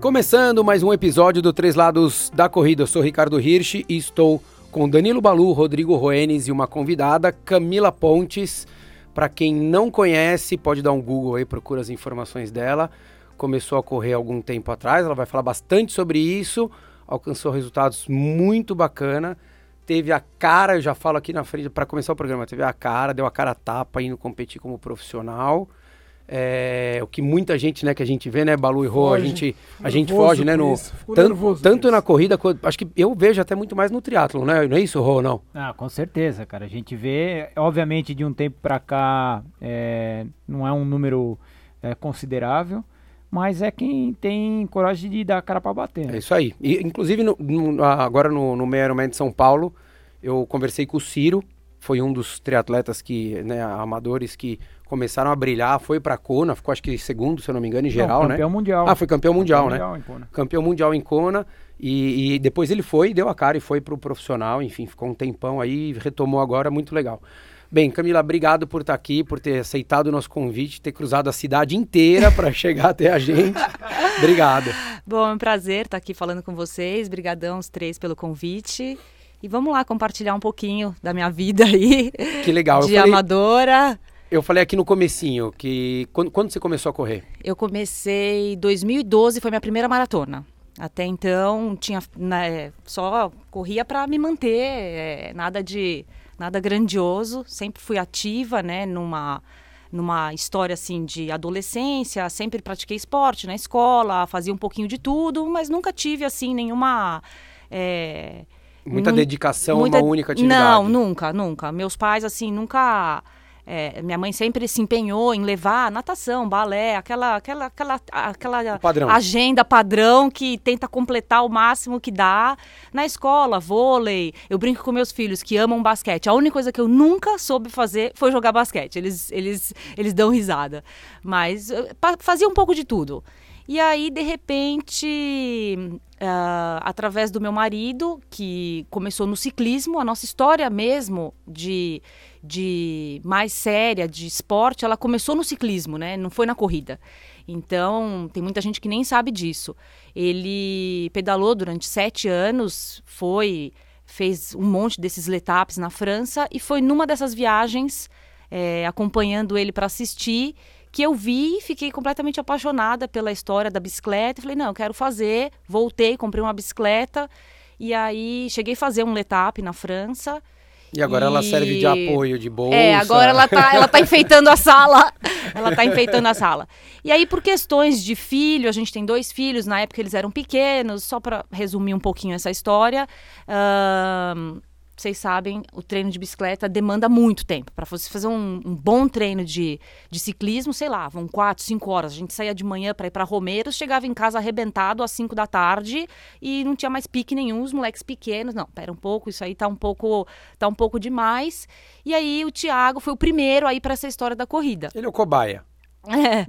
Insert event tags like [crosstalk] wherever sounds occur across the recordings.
Começando mais um episódio do Três Lados da Corrida. Eu sou Ricardo Hirsch e estou com Danilo Balu, Rodrigo Roenes e uma convidada, Camila Pontes. Para quem não conhece, pode dar um Google aí, procura as informações dela. Começou a correr algum tempo atrás, ela vai falar bastante sobre isso. Alcançou resultados muito bacana. Teve a cara, eu já falo aqui na frente para começar o programa, teve a cara, deu a cara a tapa indo competir como profissional. É, o que muita gente, né, que a gente vê, né, Balu e Rô, a gente, a gente foge, né, no, tanto, tanto na corrida, quanto, acho que eu vejo até muito mais no triatlo, né, não é isso, Rô, não? Ah, com certeza, cara, a gente vê, obviamente, de um tempo para cá, é, não é um número é, considerável, mas é quem tem coragem de dar a cara para bater. Né? É isso aí, e, inclusive, no, no, agora no, no Meio Ironman de São Paulo, eu conversei com o Ciro, foi um dos triatletas que, né, amadores que começaram a brilhar, foi para Kona, ficou acho que segundo, se eu não me engano, em geral, não, campeão né? Campeão mundial. Ah, foi campeão mundial, campeão né? Mundial campeão mundial em Kona. E, e, depois ele foi, deu a cara e foi pro profissional, enfim, ficou um tempão aí, retomou agora, muito legal. Bem, Camila, obrigado por estar aqui, por ter aceitado o nosso convite, ter cruzado a cidade inteira para [laughs] chegar até a gente. Obrigado. Bom, é um prazer estar aqui falando com vocês. Obrigadão os três pelo convite. E vamos lá compartilhar um pouquinho da minha vida aí. Que legal. De falei... amadora. Eu falei aqui no comecinho que quando, quando você começou a correr? Eu comecei em 2012, foi minha primeira maratona. Até então tinha né, só corria para me manter, é, nada de nada grandioso. Sempre fui ativa, né, numa numa história assim de adolescência, sempre pratiquei esporte na escola, fazia um pouquinho de tudo, mas nunca tive assim nenhuma é, muita dedicação muita... a uma única atividade. Não, nunca, nunca. Meus pais assim nunca é, minha mãe sempre se empenhou em levar natação, balé, aquela, aquela, aquela, aquela padrão. agenda padrão que tenta completar o máximo que dá. Na escola, vôlei, eu brinco com meus filhos que amam basquete. A única coisa que eu nunca soube fazer foi jogar basquete. Eles, eles, eles dão risada. Mas fazia um pouco de tudo. E aí, de repente, uh, através do meu marido, que começou no ciclismo, a nossa história mesmo de de mais séria, de esporte, ela começou no ciclismo, né? Não foi na corrida. Então, tem muita gente que nem sabe disso. Ele pedalou durante sete anos, foi, fez um monte desses letaps na França e foi numa dessas viagens, é, acompanhando ele para assistir, que eu vi e fiquei completamente apaixonada pela história da bicicleta. Falei, não, eu quero fazer. Voltei, comprei uma bicicleta e aí cheguei a fazer um letap na França. E agora e... ela serve de apoio, de bolsa. É, agora ela tá, ela tá enfeitando a sala. [laughs] Ela tá enfeitando a sala. E aí, por questões de filho, a gente tem dois filhos, na época eles eram pequenos, só para resumir um pouquinho essa história. Uh, vocês sabem, o treino de bicicleta demanda muito tempo. Para você fazer um, um, bom treino de, de ciclismo, sei lá, vão quatro, cinco horas. A gente saía de manhã para ir para Romeiros, chegava em casa arrebentado às cinco da tarde e não tinha mais pique nenhum, os moleques pequenos. Não, pera um pouco, isso aí tá um pouco, tá um pouco demais. E aí o Thiago foi o primeiro aí para essa história da corrida. Ele é o cobaia. É.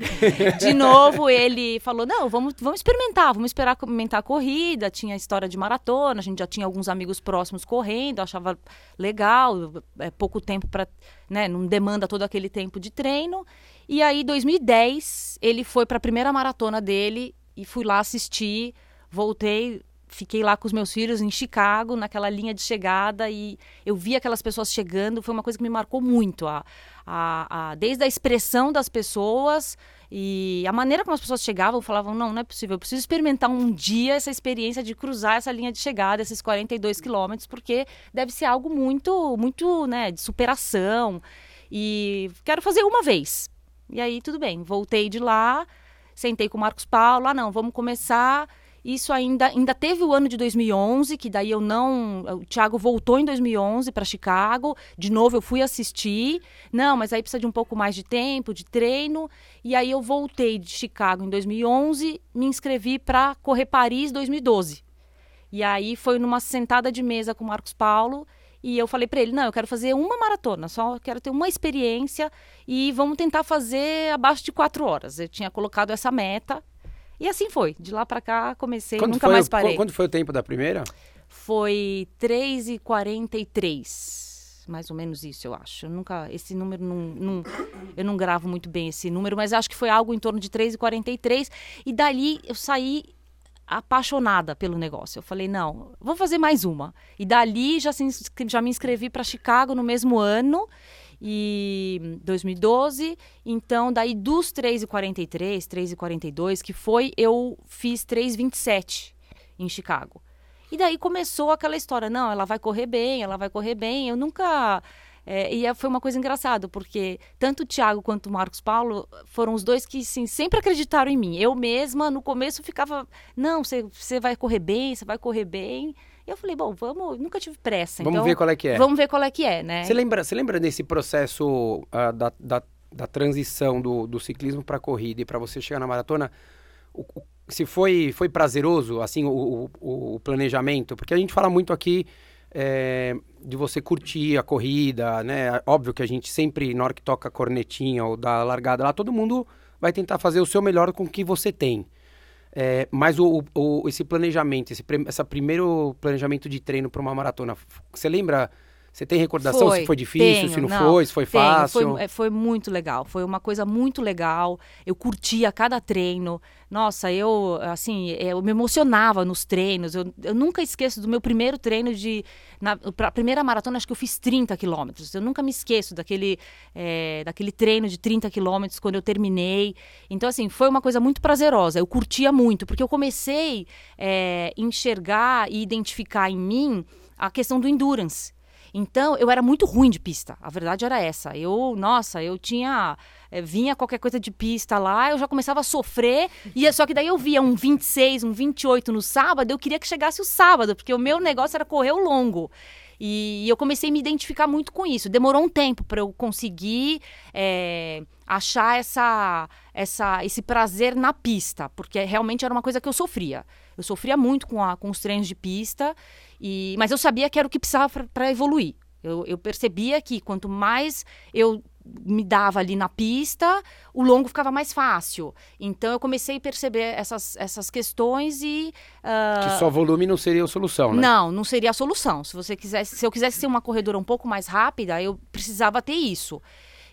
De novo, ele falou: não, vamos, vamos experimentar, vamos esperar comentar a corrida. Tinha história de maratona, a gente já tinha alguns amigos próximos correndo, achava legal, é pouco tempo para. Né, não demanda todo aquele tempo de treino. E aí, 2010, ele foi para a primeira maratona dele e fui lá assistir. Voltei, fiquei lá com os meus filhos em Chicago, naquela linha de chegada, e eu vi aquelas pessoas chegando. Foi uma coisa que me marcou muito. A, a, a, desde a expressão das pessoas e a maneira como as pessoas chegavam, falavam: não, não é possível, eu preciso experimentar um dia essa experiência de cruzar essa linha de chegada, esses 42 quilômetros, porque deve ser algo muito, muito, né, de superação. E quero fazer uma vez. E aí, tudo bem, voltei de lá, sentei com o Marcos Paulo: ah, não, vamos começar isso ainda, ainda teve o ano de 2011, que daí eu não. O Thiago voltou em 2011 para Chicago. De novo eu fui assistir. Não, mas aí precisa de um pouco mais de tempo, de treino. E aí eu voltei de Chicago em 2011, me inscrevi para correr Paris 2012. E aí foi numa sentada de mesa com o Marcos Paulo. E eu falei para ele: não, eu quero fazer uma maratona, só quero ter uma experiência e vamos tentar fazer abaixo de quatro horas. Eu tinha colocado essa meta e assim foi. De lá para cá comecei, quando nunca mais parei. Quando foi o tempo da primeira? Foi 3h43 mais ou menos isso, eu acho. Eu nunca, esse número não, não, eu não gravo muito bem esse número, mas acho que foi algo em torno de 3 e 43 e dali eu saí apaixonada pelo negócio. Eu falei, não, vou fazer mais uma. E dali já, se, já me inscrevi para Chicago no mesmo ano, e 2012. Então, daí dos 3,43, 3,42 que foi, eu fiz 3,27 em Chicago. E daí começou aquela história, não, ela vai correr bem, ela vai correr bem. Eu nunca é, e é, foi uma coisa engraçada, porque tanto o Thiago quanto o Marcos Paulo foram os dois que sim, sempre acreditaram em mim. Eu mesma, no começo, ficava, não, você vai correr bem, você vai correr bem. Eu falei, bom, vamos, nunca tive pressa. Vamos então, ver qual é que é. Vamos ver qual é que é, né? Você lembra, você lembra desse processo uh, da, da, da, transição do, do ciclismo para a corrida e para você chegar na maratona? O, o, se foi, foi prazeroso, assim, o, o, planejamento? Porque a gente fala muito aqui é, de você curtir a corrida, né? Óbvio que a gente sempre, na hora que toca a cornetinha ou da largada lá, todo mundo vai tentar fazer o seu melhor com o que você tem. É, mas o, o, esse planejamento, esse essa primeiro planejamento de treino para uma maratona, você lembra você tem recordação foi, se foi difícil, tenho, se não, não, foi, se foi tenho, fácil? Foi, é, foi, muito legal, foi uma coisa muito legal. Eu curtia cada treino. Nossa, eu, assim, eu me emocionava nos treinos. Eu, eu nunca esqueço do meu primeiro treino de. Na a primeira maratona, acho que eu fiz 30 quilômetros. Eu nunca me esqueço daquele, é, daquele treino de 30 quilômetros quando eu terminei. Então, assim, foi uma coisa muito prazerosa. Eu curtia muito, porque eu comecei a é, enxergar e identificar em mim a questão do endurance. Então, eu era muito ruim de pista. A verdade era essa. Eu, nossa, eu tinha. É, vinha qualquer coisa de pista lá, eu já começava a sofrer. E só que daí eu via um 26, um 28 no sábado, eu queria que chegasse o sábado, porque o meu negócio era correr o longo. E, eu comecei a me identificar muito com isso. Demorou um tempo para eu conseguir é, achar essa, essa, esse prazer na pista, porque realmente era uma coisa que eu sofria. Eu sofria muito com, a, com os treinos de pista, e, mas eu sabia que era o que precisava para evoluir. Eu, eu percebia que quanto mais eu me dava ali na pista, o longo ficava mais fácil. Então eu comecei a perceber essas, essas questões e. Uh... Que só volume não seria a solução, né? Não, não seria a solução. Se você quisesse, se eu quisesse ser uma corredora um pouco mais rápida, eu precisava ter isso.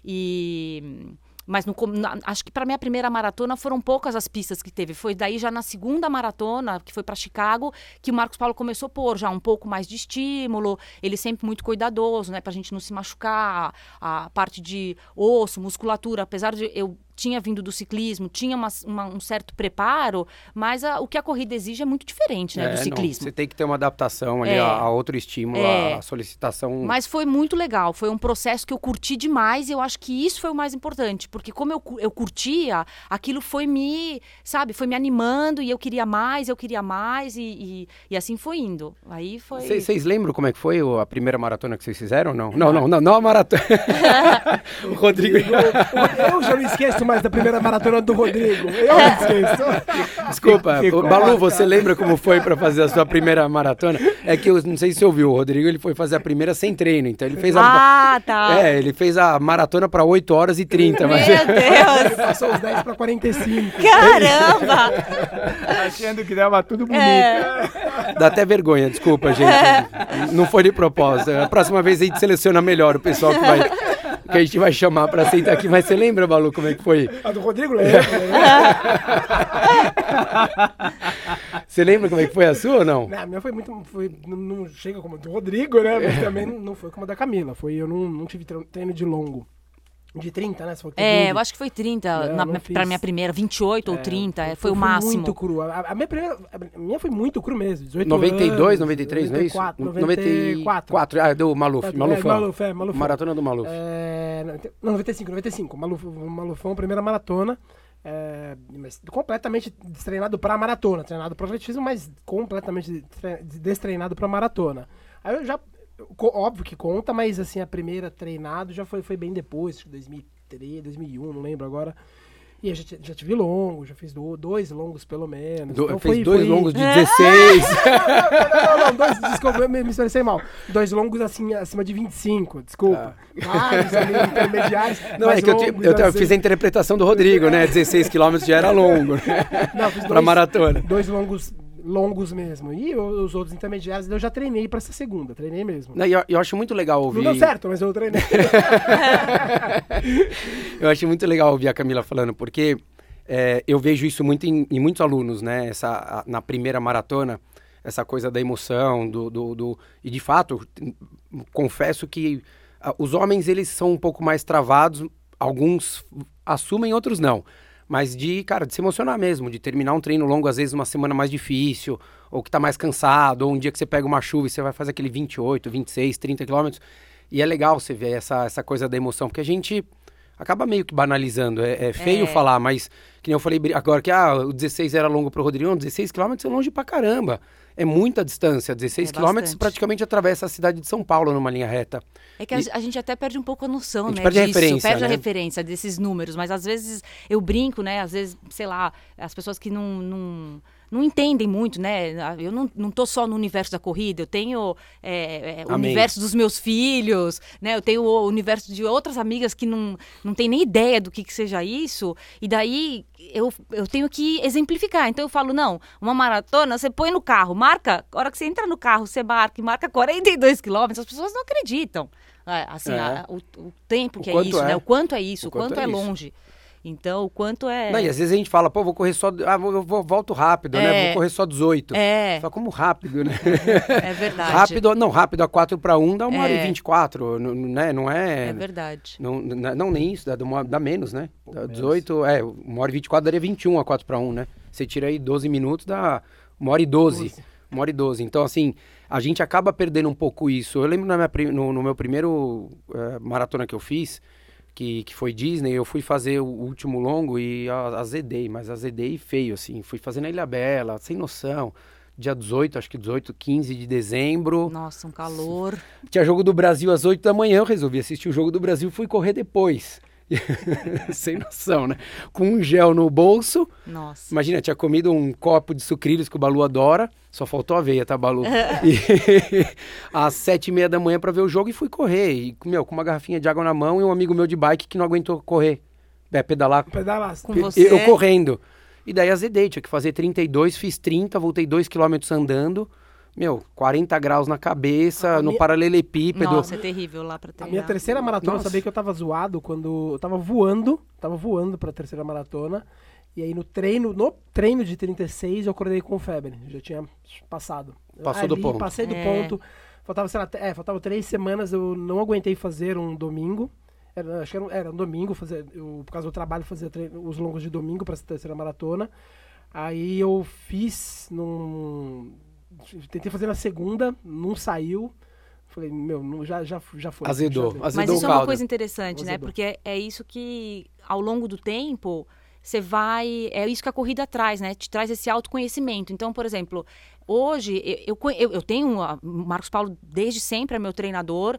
E mas no, na, acho que para minha primeira maratona foram poucas as pistas que teve. Foi daí já na segunda maratona, que foi para Chicago, que o Marcos Paulo começou a pôr já um pouco mais de estímulo. Ele sempre muito cuidadoso, né, para a gente não se machucar, a parte de osso, musculatura. Apesar de eu tinha vindo do ciclismo, tinha uma, uma, um certo preparo, mas a, o que a corrida exige é muito diferente né, é, do ciclismo. Não, você tem que ter uma adaptação ali é, a, a, outro estímulo, é, a, solicitação. Mas foi muito legal, foi um processo que eu curti demais e eu acho que isso foi o mais importante, porque como eu, eu curtia, aquilo foi me, sabe, foi me animando e eu queria mais, eu queria mais e, e, e assim foi indo. Aí foi. Vocês lembram como é que foi a primeira maratona que vocês fizeram? Não, não, não, não, não a maratona. [laughs] [laughs] o Rodrigo. eu, eu já me esqueço mais da primeira maratona do Rodrigo. Eu não esqueço. Desculpa, que, que Balu, você lembra como foi para fazer a sua primeira maratona? É que eu não sei se você ouviu, o Rodrigo ele foi fazer a primeira sem treino, então ele fez a Ah, tá. É, ele fez a maratona para 8 horas e 30, Meu mas Deus. Ele passou os 10 para 45. Caramba! Achando que dava tudo bonito. É. Dá até vergonha, desculpa, gente. Não foi de propósito. A próxima vez a gente seleciona melhor o pessoal que vai que a gente vai chamar pra sentar aqui. Mas você lembra, Balu, como é que foi? A do Rodrigo lembra. [laughs] você lembra como é que foi a sua ou não? não a minha foi muito. Foi, não, não chega como a do Rodrigo, né? Mas também não foi como a da Camila. Foi, eu não, não tive treino de longo. De 30, né? é, eu acho que foi 30 é, na, pra minha primeira, 28 é, ou 30, foi, foi o máximo. muito cru. A, a, minha primeira, a minha foi muito cru mesmo, 18 92, anos, 93, 94, não é isso? 94. 94. Ah, do Maluf, é, Malufão. É, Maluf, é, Malufão. Maratona do Maluf. É, não, 95, 95. Maluf, Malufão, primeira maratona. É, completamente destreinado para maratona, treinado para atletismo, mas completamente destreinado para maratona. Aí eu já Óbvio que conta, mas assim, a primeira treinado já foi, foi bem depois, 2003, 2001, não lembro agora. E já, já tive longo, já fiz do, dois longos pelo menos. Do, então fez foi, dois foi... longos de 16. [laughs] não, não, não, dois, desculpa, eu me, me expressei mal. Dois longos assim, acima de 25, desculpa. Ah. Vários ali, intermediários. Não, é que eu, eu, eu, fiz a interpretação do Rodrigo, né? 16 quilômetros já era longo, né? Não, fiz dois, pra maratona. Dois longos longos mesmo. E os outros intermediários eu já treinei para essa segunda, treinei mesmo. Não, eu, eu acho muito legal ouvir. Não deu certo, mas eu treinei. [laughs] eu acho muito legal ouvir a Camila falando, porque é, eu vejo isso muito em, em muitos alunos, né? Essa, a- na primeira maratona, essa coisa da emoção, do, do, do- e de fato, confesso que ah, os homens eles são um pouco mais travados, alguns assumem, outros não. Mas de, cara, de se emocionar mesmo, de terminar um treino longo, às vezes uma semana mais difícil, ou que tá mais cansado, ou um dia que você pega uma chuva e você vai fazer aquele 28, 26, 30 quilômetros. E é legal você ver essa, essa coisa da emoção, porque a gente acaba meio que banalizando. É, é feio É. falar, mas que nem eu falei agora que ah, o 16 era longo pro Rodrigo, não, 16 quilômetros é longe pra caramba. É muita distância, 16 É quilômetros praticamente atravessa a cidade de São Paulo numa linha reta. É que a, a gente até perde um pouco a noção, A gente né? perde a disso, referência, perde a né? referência desses números, mas às vezes eu brinco, né? Às vezes, sei lá, as pessoas que não. não não entendem muito, né? Eu não, não tô só no universo da corrida, eu tenho é, é, o universo dos meus filhos, né? Eu tenho o universo de outras amigas que não, não tem nem ideia do que, que seja isso, e daí eu, eu tenho que exemplificar. Então eu falo, não, uma maratona, você põe no carro, marca, a hora que você entra no carro, você marca e marca 42 quilômetros, as pessoas não acreditam. é, Assim, É. a- o, o tempo O que é quanto isso, é. né? O quanto é isso, O o quanto quanto, é é, isso. Então, o quanto é. Não, e às vezes a gente fala, pô, vou correr só. Ah, vou, vou- volto rápido, né? É. Vou correr só 18. É, Só como rápido, né? é verdade. [laughs] rápido, não, rápido a 4 para 1 dá uma hora e É. 24, n- n- né? Não é. É verdade. Não, não, nem isso, dá, dá menos, né? Dá 18, é, uma hora e 24 daria 21 a 4 para 1, né? Você tira aí 12 minutos, dá uma hora e 12. Uma hora e 12. Então, assim, a gente acaba perdendo um pouco isso. Eu lembro na minha no, no meu primeiro eh, maratona que eu fiz, que, que foi Disney, eu fui fazer o último longo e azedei, mas azedei feio, assim. Fui fazer na Ilha Bela, sem noção. Dia 18, acho que 18, 15 de dezembro. Nossa, um calor. [laughs] Tinha jogo do Brasil às 8 da manhã, eu resolvi assistir o jogo do Brasil fui correr depois. [laughs] Sem noção, né? Com um gel no bolso. Nossa. Imagina, tinha comido um copo de sucrilhos que o Balu adora. Só faltou aveia, tá, Balu? [laughs] E, [laughs] às sete e meia da manhã pra ver o jogo e fui correr. E, meu, com uma garrafinha de água na mão e um amigo meu de bike que não aguentou correr. É, pedalar. Pedalar. Com você. Eu correndo. E daí azedei, tinha que fazer 32, fiz 30, voltei 2 km andando. Meu, 40 graus na cabeça, A no minha- paralelepípedo. Nossa, é terrível lá pra A treinar. minha terceira maratona, Nossa. eu sabia que eu tava zoado quando eu tava voando, tava voando pra terceira maratona. E aí no treino, no treino de 36 eu acordei com febre, já tinha passado. Passou do Ali, ponto. Passei do É. ponto. Faltava, sei lá, é, faltava três semanas, eu não aguentei fazer um domingo. Era, acho que era, um- era um domingo, fazer, eu, por causa do trabalho, fazer treino- os longos de domingo pra essa terceira maratona. Aí eu fiz num. Tentei fazer na segunda, não saiu. Falei, meu, não- já, já, já foi. Azedou, já azedou. Mas isso é uma coisa interessante, né? Azedou. Porque é, é isso que, ao longo do tempo, você vai. É isso que a corrida traz, né? Te traz esse autoconhecimento. Então, por exemplo, hoje eu, eu, eu- tenho. O Marcos Paulo, desde sempre, é meu treinador.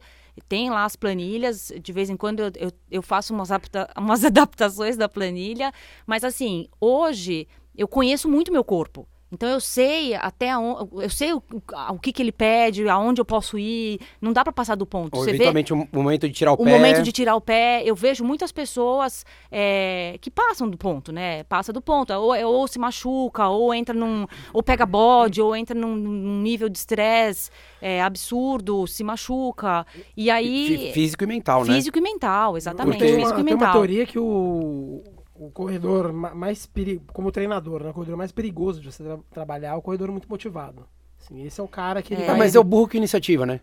Tem lá as planilhas. De vez em quando eu, eu, eu faço umas, adapta- umas [laughs] adaptações da planilha. Mas, assim, hoje eu conheço muito meu corpo. Então eu sei até aonde, eu sei o, o que, que ele pede, aonde eu posso ir. Não dá para passar do ponto. Ou Você vê- eventualmente o momento de tirar o, o pé. momento de tirar o pé. Eu vejo muitas pessoas é, que passam do ponto, né? Passa do ponto. Ou, ou se machuca, ou entra num. ou pega bode, ou entra num, num nível de estresse é, absurdo, se machuca. E aí. Fí- Físico e mental, né? Físico e mental, exatamente. Tem uma, Físico e tem uma mental. teoria que o, o corredor ma- mais perigoso, como treinador, né, o corredor mais perigoso de você tra- trabalhar é o corredor muito motivado. Assim, esse é o cara que ele É, Ah, vai- mas é o burro com iniciativa, né?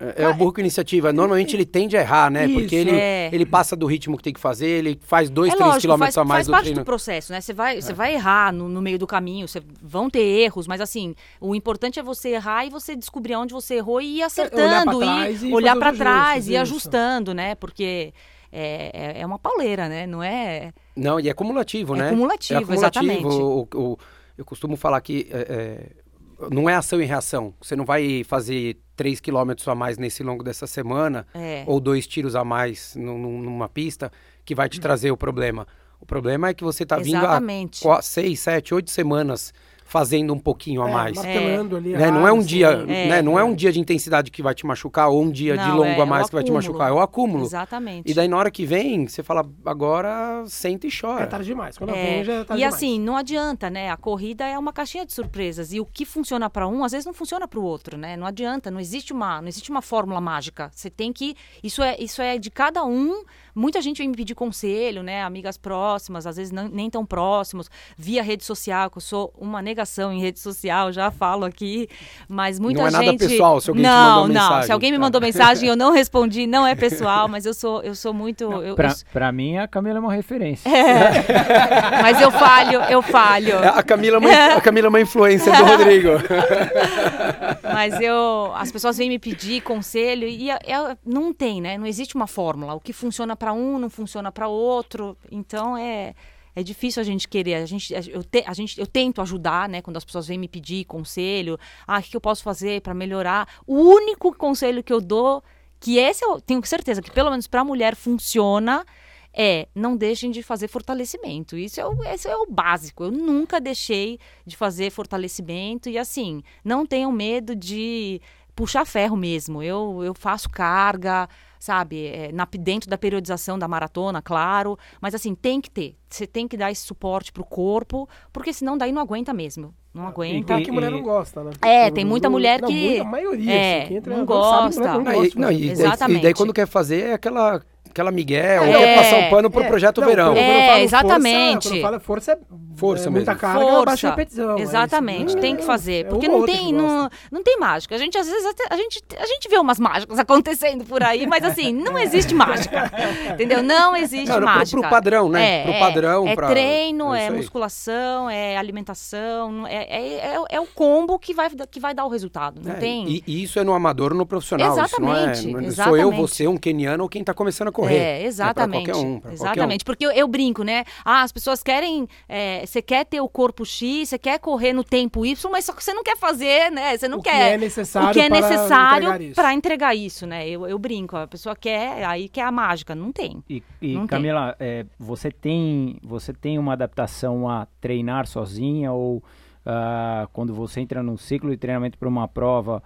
É, é o burro com iniciativa. Normalmente ele tende a errar, né? Isso, Porque ele, é. ele passa do ritmo que tem que fazer, ele faz dois, é três lógico, quilômetros faz, a mais faz do parte treino. É. do processo, né? Você vai, você vai errar no, no meio do caminho, você, vão ter erros, mas assim, o importante é você errar e você descobrir onde você errou e ir acertando, trás e e olhar para trás e isso. ajustando, né? Porque é, é, é uma pauleira, né? Não é. Não, e é cumulativo, É né? cumulativo, exatamente. O- o- eu costumo falar que é, é, não é ação e reação. Você não vai fazer 3 quilômetros a mais nesse longo dessa semana, É. ou dois tiros a mais num- num- numa pista, que vai te trazer o problema. O problema é que você está vindo há Exatamente. 6, 7, 8 semanas fazendo um pouquinho a é, mais. martelando ali. Né? Não é um dia, assim. É. né? Não é um dia de intensidade que vai te machucar ou um dia de Não, longo é, a mais é que vai te machucar, é o acúmulo. Exatamente. E daí na hora que vem, você fala, agora senta e chora. É tarde demais. Quando É, vem já é tarde e demais. assim, não adianta, né? A corrida é uma caixinha de surpresas. E o que funciona para um, às vezes não funciona para o outro, né? Não adianta, não existe uma, não existe uma fórmula mágica. Você tem que. Isso é, isso é de cada um, muita gente vem me pedir conselho, né? Amigas próximas, às vezes não, nem tão próximos, via rede social, que eu sou uma negação em rede social, já falo aqui, mas muita não é gente... nada pessoal, se alguém não, te mandou não, mensagem. se alguém me Tá. mandou mensagem eu não respondi, não é pessoal, mas eu sou, eu sou muito... eu- Pra, eu- pra mim, a Camila é uma referência. mas eu falho, eu falho. É, A Camila, é uma- a Camila é uma influência do Rodrigo. [laughs] Mas eu, as pessoas vêm me pedir conselho e é- é- não tem, né? Não existe uma fórmula. O que funciona para um não funciona para outro. Então é é difícil a gente querer. A gente, eu, te- a gente, eu tento ajudar, né? Quando as pessoas vêm me pedir conselho, ah, o que que eu posso fazer para melhorar? O único conselho que eu dou, que esse eu tenho certeza que pelo menos para a mulher funciona, é não deixem de fazer fortalecimento. Isso é, o, esse é o básico. Eu nunca deixei de fazer fortalecimento e assim, não tenham medo de puxar ferro mesmo. Eu, eu faço carga, sabe, é, na, dentro da periodização da maratona, claro, mas assim, tem que ter. Você tem que dar esse suporte pro corpo, porque senão daí não aguenta mesmo. Não aguenta. Tá que mulher não gosta, né? É, tem muita mulher não, que- Muita maioria, é, assim, quem entra não na dança sabe que gosta. mulher Aí, gosta, não, né? e, daí, Exatamente. e daí quando quer fazer é aquela, aquela migué, ou É. quer passar o pano pro É, projeto não, verão. Quando, É, quando exatamente. Força, quando eu falo força, é, Força é muita mesmo. carga, Força. baixa repetição. é. Exatamente, tem que é- fazer. é porque não tem, não, não tem mágica. A gente, às vezes, até- a, gente, a gente vê umas mágicas acontecendo por aí, mas assim, não existe mágica. Entendeu? Não existe Não, não, pro- mágica. pro padrão, né? É, Pro é. padrão, É pra- treino, é é, musculação, é alimentação. É, é, é, é o combo que vai, que vai dar o resultado. Não É, tem. E, e isso é no amador ou no profissional. Isso não é, Exatamente, não é- sou eu, exatamente. você, um keniano ou quem tá começando a correr. É, exatamente. pra qualquer um. pra qualquer um. exatamente. Porque eu, eu brinco, né? Ah, as pessoas querem. é, Você quer ter o corpo X, você quer correr no tempo Y, mas só que você não quer fazer, né? Você não O que quer. é necessário o que é para necessário entregar isso. para entregar isso, né? Eu, eu brinco, a pessoa quer, aí quer a mágica. Não tem. E, e, Não tem. Camila, é, você tem você tem uma adaptação a treinar sozinha ou ah, quando você entra num ciclo de treinamento para uma prova,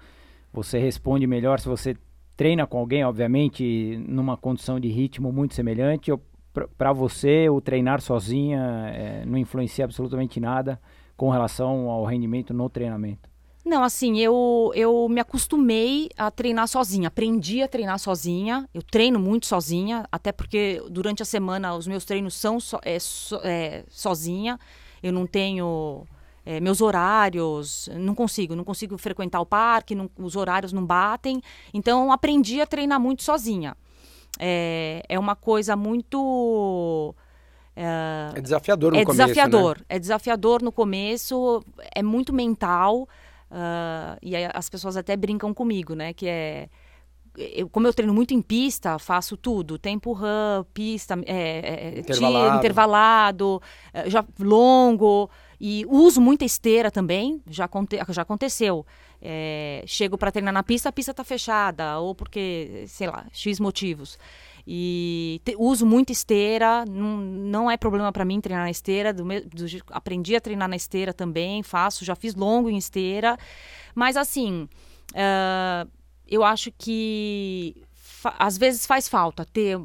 você responde melhor se você treina com alguém, obviamente, numa condição de ritmo muito semelhante para você o treinar sozinha é, não influencia absolutamente nada com relação ao rendimento no treinamento? Não, assim, eu, eu me acostumei a treinar sozinha, aprendi a treinar sozinha, eu treino muito sozinha, até porque durante a semana os meus treinos são so, é, so- é, sozinha, eu não tenho é, meus horários, não consigo, não consigo frequentar o parque, não- os horários não batem, então aprendi a treinar muito sozinha. É, é uma coisa muito... é, É desafiador no é começo, né? desafiador. É desafiador no começo, é muito mental. ah, e as pessoas até brincam comigo, né? Que é. Eu, como eu treino muito em pista, faço tudo. Tempo run, pista, é, é, Intervalado. tiro, intervalado, é, já longo. E uso muita esteira também, já, aconte, já aconteceu. É, chego para treinar na pista, a pista tá fechada, ou porque, sei lá, X motivos. E te- uso muita esteira, não, não é problema para mim treinar na esteira. do do aprendi a treinar na esteira também, faço, já fiz longo em esteira. Mas assim, ah, eu acho que às vezes faz falta ter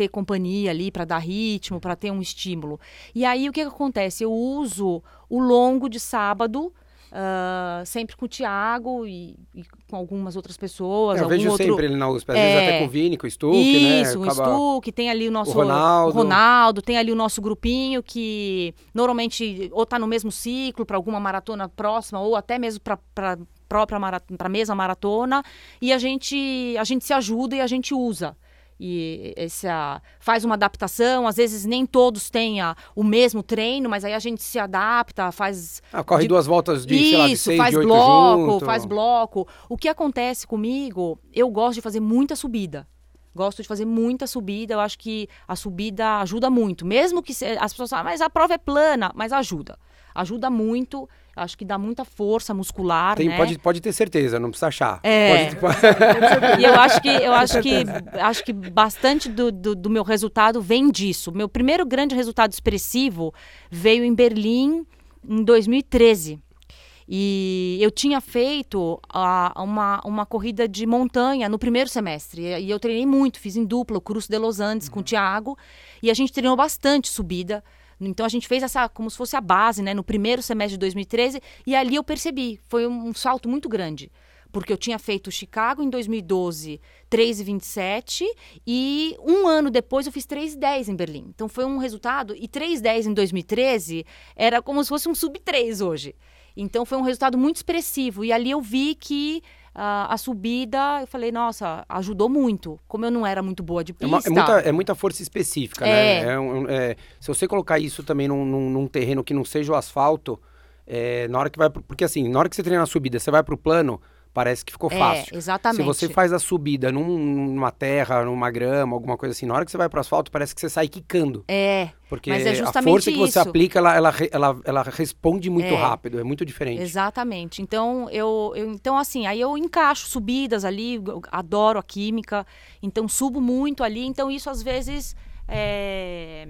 ter companhia ali para dar ritmo, para ter um estímulo. E aí o que, que acontece? Eu uso o longo de sábado ah, sempre com o Thiago e, e com algumas outras pessoas. É, eu algum vejo outro... sempre ele na USP, às vezes É. até com o Vini, com o Stuck, né? Isso, o Acaba- Stuck, tem ali o nosso O Ronaldo. Ronaldo, tem ali o nosso grupinho que normalmente ou tá no mesmo ciclo para alguma maratona próxima ou até mesmo para própria maratona, para mesma maratona, e a gente a gente se ajuda e a gente usa. E essa faz uma adaptação, às vezes nem todos têm a- o mesmo treino, mas aí a gente se adapta, faz Ah, corre de- duas voltas de, sei lá, de isso, seis, faz de bloco, junto. faz bloco. O que acontece comigo, eu gosto de fazer muita subida. Gosto de fazer muita subida, eu acho que a subida ajuda muito. Mesmo que se- as pessoas falam, mas a prova é plana, mas ajuda. Ajuda muito, acho que dá muita força muscular, Tem- né? pode, pode ter certeza, não precisa achar. É. Pode- [laughs] E eu acho que eu [laughs] acho que acho que bastante do, do, do meu resultado vem disso. Meu primeiro grande resultado expressivo veio em Berlim em 2013. E eu tinha feito ah, uma, uma corrida de montanha no primeiro semestre. E e eu treinei muito, fiz em dupla o Cruzo de Los Andes com o Thiago. E a gente treinou bastante subida. Então a gente fez essa como se fosse a base, né, no primeiro semestre de 2013. E ali eu percebi, foi um salto muito grande porque eu tinha feito Chicago em 2012, 3,27 e um ano depois eu fiz 3,10 em Berlim. Então foi um resultado e 3,10 em 2013 era como se fosse um sub 3 hoje. Então foi um resultado muito expressivo e ali eu vi que a subida, eu falei, nossa, ajudou muito. Como eu não era muito boa de pista. É, uma, é, muita, é muita, força específica, é. né? É, é, se você colocar isso também num, num, num terreno que não seja o asfalto, é, na hora que vai. Porque assim, na hora que você treina a subida, você vai pro plano parece que ficou é, fácil. exatamente. Se você faz a subida num, numa terra, numa grama, alguma coisa assim, na hora que você vai pro asfalto, parece que você sai quicando. É. Porque é a força que você isso. aplica, ela, ela, ela, ela responde muito É. rápido, é muito diferente. Exatamente. Então, eu, eu- então assim, aí eu encaixo subidas ali, adoro a química, então subo muito ali. Então, isso às vezes. é,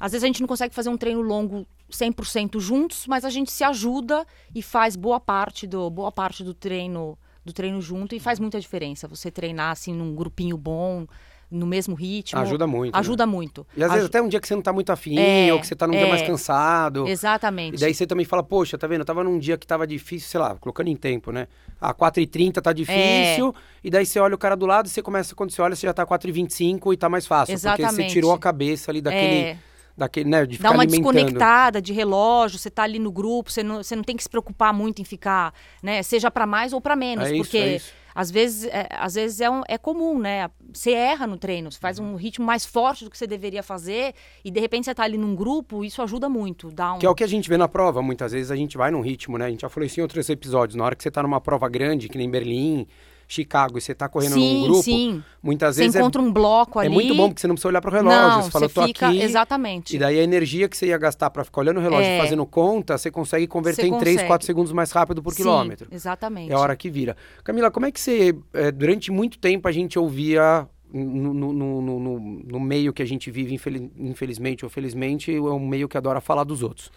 Às vezes a gente não consegue fazer um treino longo 100% juntos, mas a gente se ajuda e faz boa parte do, boa parte do treino do treino junto e faz muita diferença. Você treinar assim num grupinho bom, no mesmo ritmo. Ajuda muito, né? Ajuda muito. E às vezes até um dia que você não tá muito afim, É, ou que você tá num dia é. mais cansado. Exatamente. E daí você também fala, poxa, tá vendo? Eu tava num dia que tava difícil, sei lá, colocando em tempo, né? Ah, 4h30 tá difícil. E daí você olha o cara do lado e você começa, quando você olha, você já tá 4h25 e tá mais fácil. Porque você Exatamente. tirou a cabeça ali daquele. Daquele né, de Dá uma desconectada de relógio, você tá ali no grupo, você não, você não tem que se preocupar muito em ficar, né? Seja para mais ou para menos, É isso, porque é isso. às vezes, é, às vezes é, um- é comum, né? Você erra no treino, você faz um ritmo mais forte do que você deveria fazer e de repente você tá ali num grupo, isso ajuda muito, dá um Que é o que a gente vê na prova, muitas vezes a gente vai num ritmo, né? A gente já falou isso em outros episódios. Na hora que você tá numa prova grande, que nem Berlim, Chicago, e você tá correndo sim, num grupo, sim. muitas Você vezes é, encontra um bloco é ali. muito bom, porque você não precisa olhar pro relógio. Não, você fala, você fica aqui. exatamente. E daí a energia que você ia gastar pra ficar olhando o relógio e É. fazendo conta, você consegue converter Você em 3, consegue. 4 segundos mais rápido por Sim, quilômetro. Exatamente. É a hora que vira. Camila, como é que você. é, durante muito tempo a gente ouvia. No, no, no, no- meio que a gente vive, infeli- infelizmente ou felizmente, é um meio que adora falar dos outros.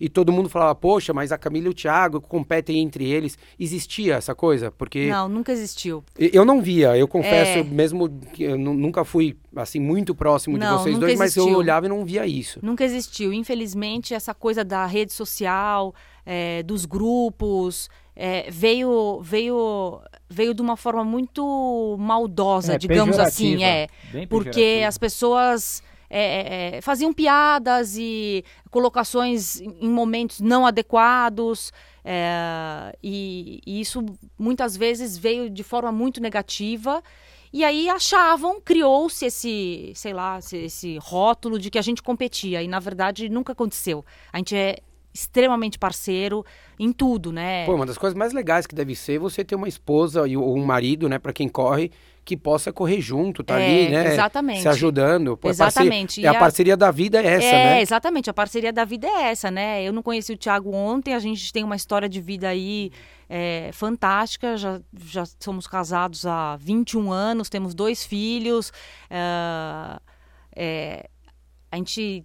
E todo mundo falava, poxa, mas a Camila e o Thiago competem entre eles. Existia essa coisa? Porque Não, nunca existiu. eu não via, eu confesso, É. mesmo que eu nu- nunca fui assim muito próximo de Não, vocês nunca dois, mas eu existiu. olhava e não via isso. Nunca existiu. Infelizmente, essa coisa da rede social, é, dos grupos, é, veio, veio, veio de uma forma muito maldosa, É, digamos assim. É, Bem porque as pessoas é, é, é, faziam piadas e colocações em momentos não adequados. é, e, e isso muitas vezes veio de forma muito negativa. E aí achavam, criou-se esse, sei lá, esse, rótulo de que a gente competia. E na verdade nunca aconteceu. A gente é extremamente parceiro em tudo, né? Pô, uma das coisas mais legais que deve ser você ter uma esposa ou um marido, né, pra quem corre, que possa correr junto, tá É, ali, né? exatamente. Se ajudando. Pô, é Exatamente. parceria- é E a a- parceria da vida é essa, é, né? exatamente. A parceria da vida é essa, né? Eu não conheci o Thiago ontem, a gente tem uma história de vida aí é, fantástica. Já, já somos casados há 21 anos, temos dois filhos. é, é, a gente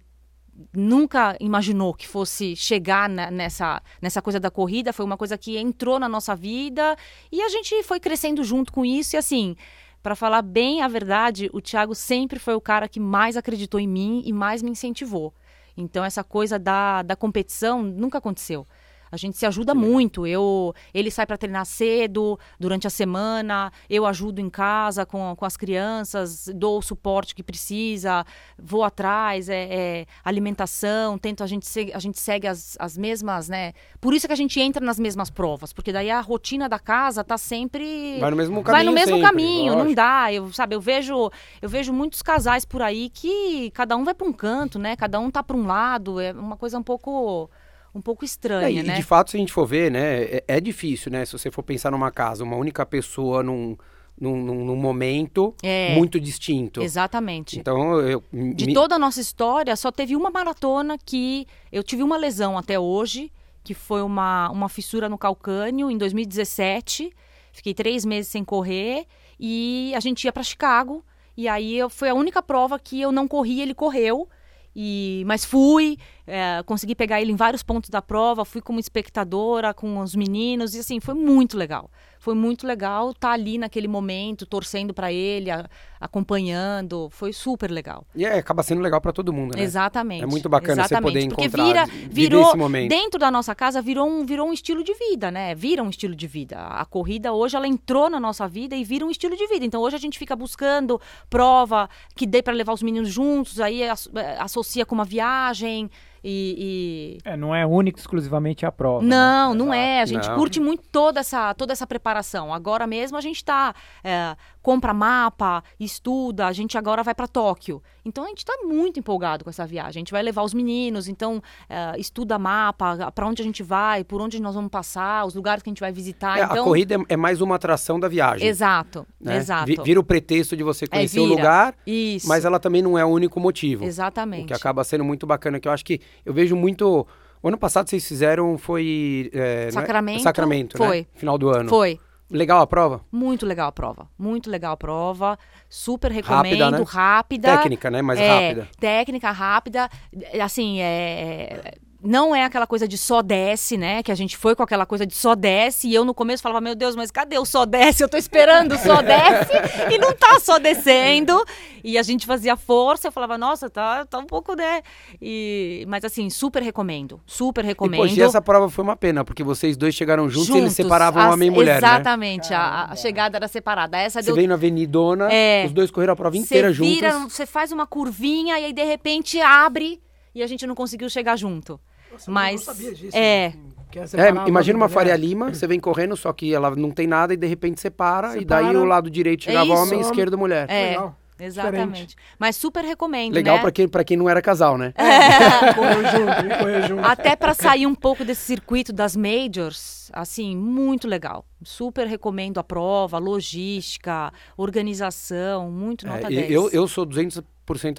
nunca imaginou que fosse chegar na- nessa, nessa coisa da corrida. Foi uma coisa que entrou na nossa vida e a gente foi crescendo junto com isso. E assim, para falar bem a verdade, o Thiago sempre foi o cara que mais acreditou em mim e mais me incentivou. Então essa coisa da, da competição nunca aconteceu. A gente se ajuda muito. Eu, ele sai para treinar cedo durante a semana. Eu ajudo em casa com, com as crianças, dou o suporte que precisa, vou atrás, é, é, alimentação. Tento a gente segue, a gente segue as, as mesmas, né? Por isso que a gente entra nas mesmas provas, porque daí a rotina da casa tá sempre Vai no mesmo vai no caminho mesmo sempre, caminho, não lógico. dá. Eu, sabe, eu vejo, eu vejo muitos casais por aí que cada um vai para um canto, né? Cada um tá para um lado, é uma coisa um pouco um pouco É, estranha, e né? de fato, se a gente for ver, né, é, é difícil, né? Se você for pensar numa casa, uma única pessoa num, num, num- num momento É. muito distinto. Exatamente. Então, eu. De me- toda a nossa história, só teve uma maratona que eu tive uma lesão até hoje, que foi uma, uma fissura no calcânio em 2017. Fiquei três meses sem correr e a gente ia para Chicago. E aí eu, foi a única prova que eu não corri, ele correu. E, mas fui, é, consegui pegar ele em vários pontos da prova, fui como espectadora com os meninos, e assim, foi muito legal. Foi muito legal estar ali naquele momento, torcendo para ele, a, acompanhando, foi super legal. E é, acaba sendo legal para todo mundo, né? Exatamente. É muito bacana exatamente, você poder porque encontrar, vira, virou, esse momento. dentro da nossa casa, virou um, virou um estilo de vida, né? Vira um estilo de vida. A corrida hoje, ela entrou na nossa vida e vira um estilo de vida. Então hoje a gente fica buscando prova que dê para levar os meninos juntos, aí eh, associa com uma viagem e... e- É, não é único exclusivamente a prova. né? Não, não é. A gente Não. curte muito toda essa, toda essa preparação. Agora mesmo a gente tá. é, compra mapa, estuda, a gente agora vai para Tóquio. Então a gente está muito empolgado com essa viagem. A gente vai levar os meninos, então é, estuda mapa, para onde a gente vai, por onde nós vamos passar, os lugares que a gente vai visitar. É, então, A corrida é, é mais uma atração da viagem. Exato, né? exato. Vi- Vira o pretexto de você conhecer o vira. lugar, Isso. mas ela também não é o único motivo. Exatamente. O que acaba sendo muito bacana, que eu acho que eu vejo muito. O ano passado vocês fizeram foi. é, não é? Sacramento, Sacramento, né? foi. Final do ano. Foi. Legal a prova? Muito legal a prova. Muito legal a prova. Super Rápida, recomendo. né? Rápida. Técnica, né? Mais é, rápida. Técnica rápida. É, Assim, é. Não é aquela coisa de só desce, né? Que a gente foi com aquela coisa de só desce. E eu no começo falava, meu Deus, mas cadê o só desce? Eu tô esperando o só [laughs] desce e não tá só descendo. E a gente fazia força. Eu falava, nossa, tá, tá um pouco, né? E, mas assim, super recomendo. Super E, recomendo. poxa, e essa prova foi uma pena, porque vocês dois chegaram juntos, e eles Juntos, separavam as- homem e mulher, né? Exatamente, a, a chegada era separada. Essa Você deu veio na Avenidona, É. os dois correram a prova inteira Você vira, juntos. você faz uma curvinha e aí de repente abre e a gente não conseguiu chegar junto. Nossa, eu Mas não sabia disso. é. Que ia É, separar imagina uma. Faria Lima, você vem correndo, só que ela não tem nada e de repente separa, e daí o lado direito chegava isso. homem, esquerdo mulher. É, Legal. exatamente. Mas super recomendo, Legal né? pra, quem, pra quem não era casal, né? [laughs] Correu junto, correu junto. Até pra sair um pouco desse circuito das majors, assim, muito legal. Super recomendo a prova, logística, organização, muito nota É, 10. eu, eu sou 200%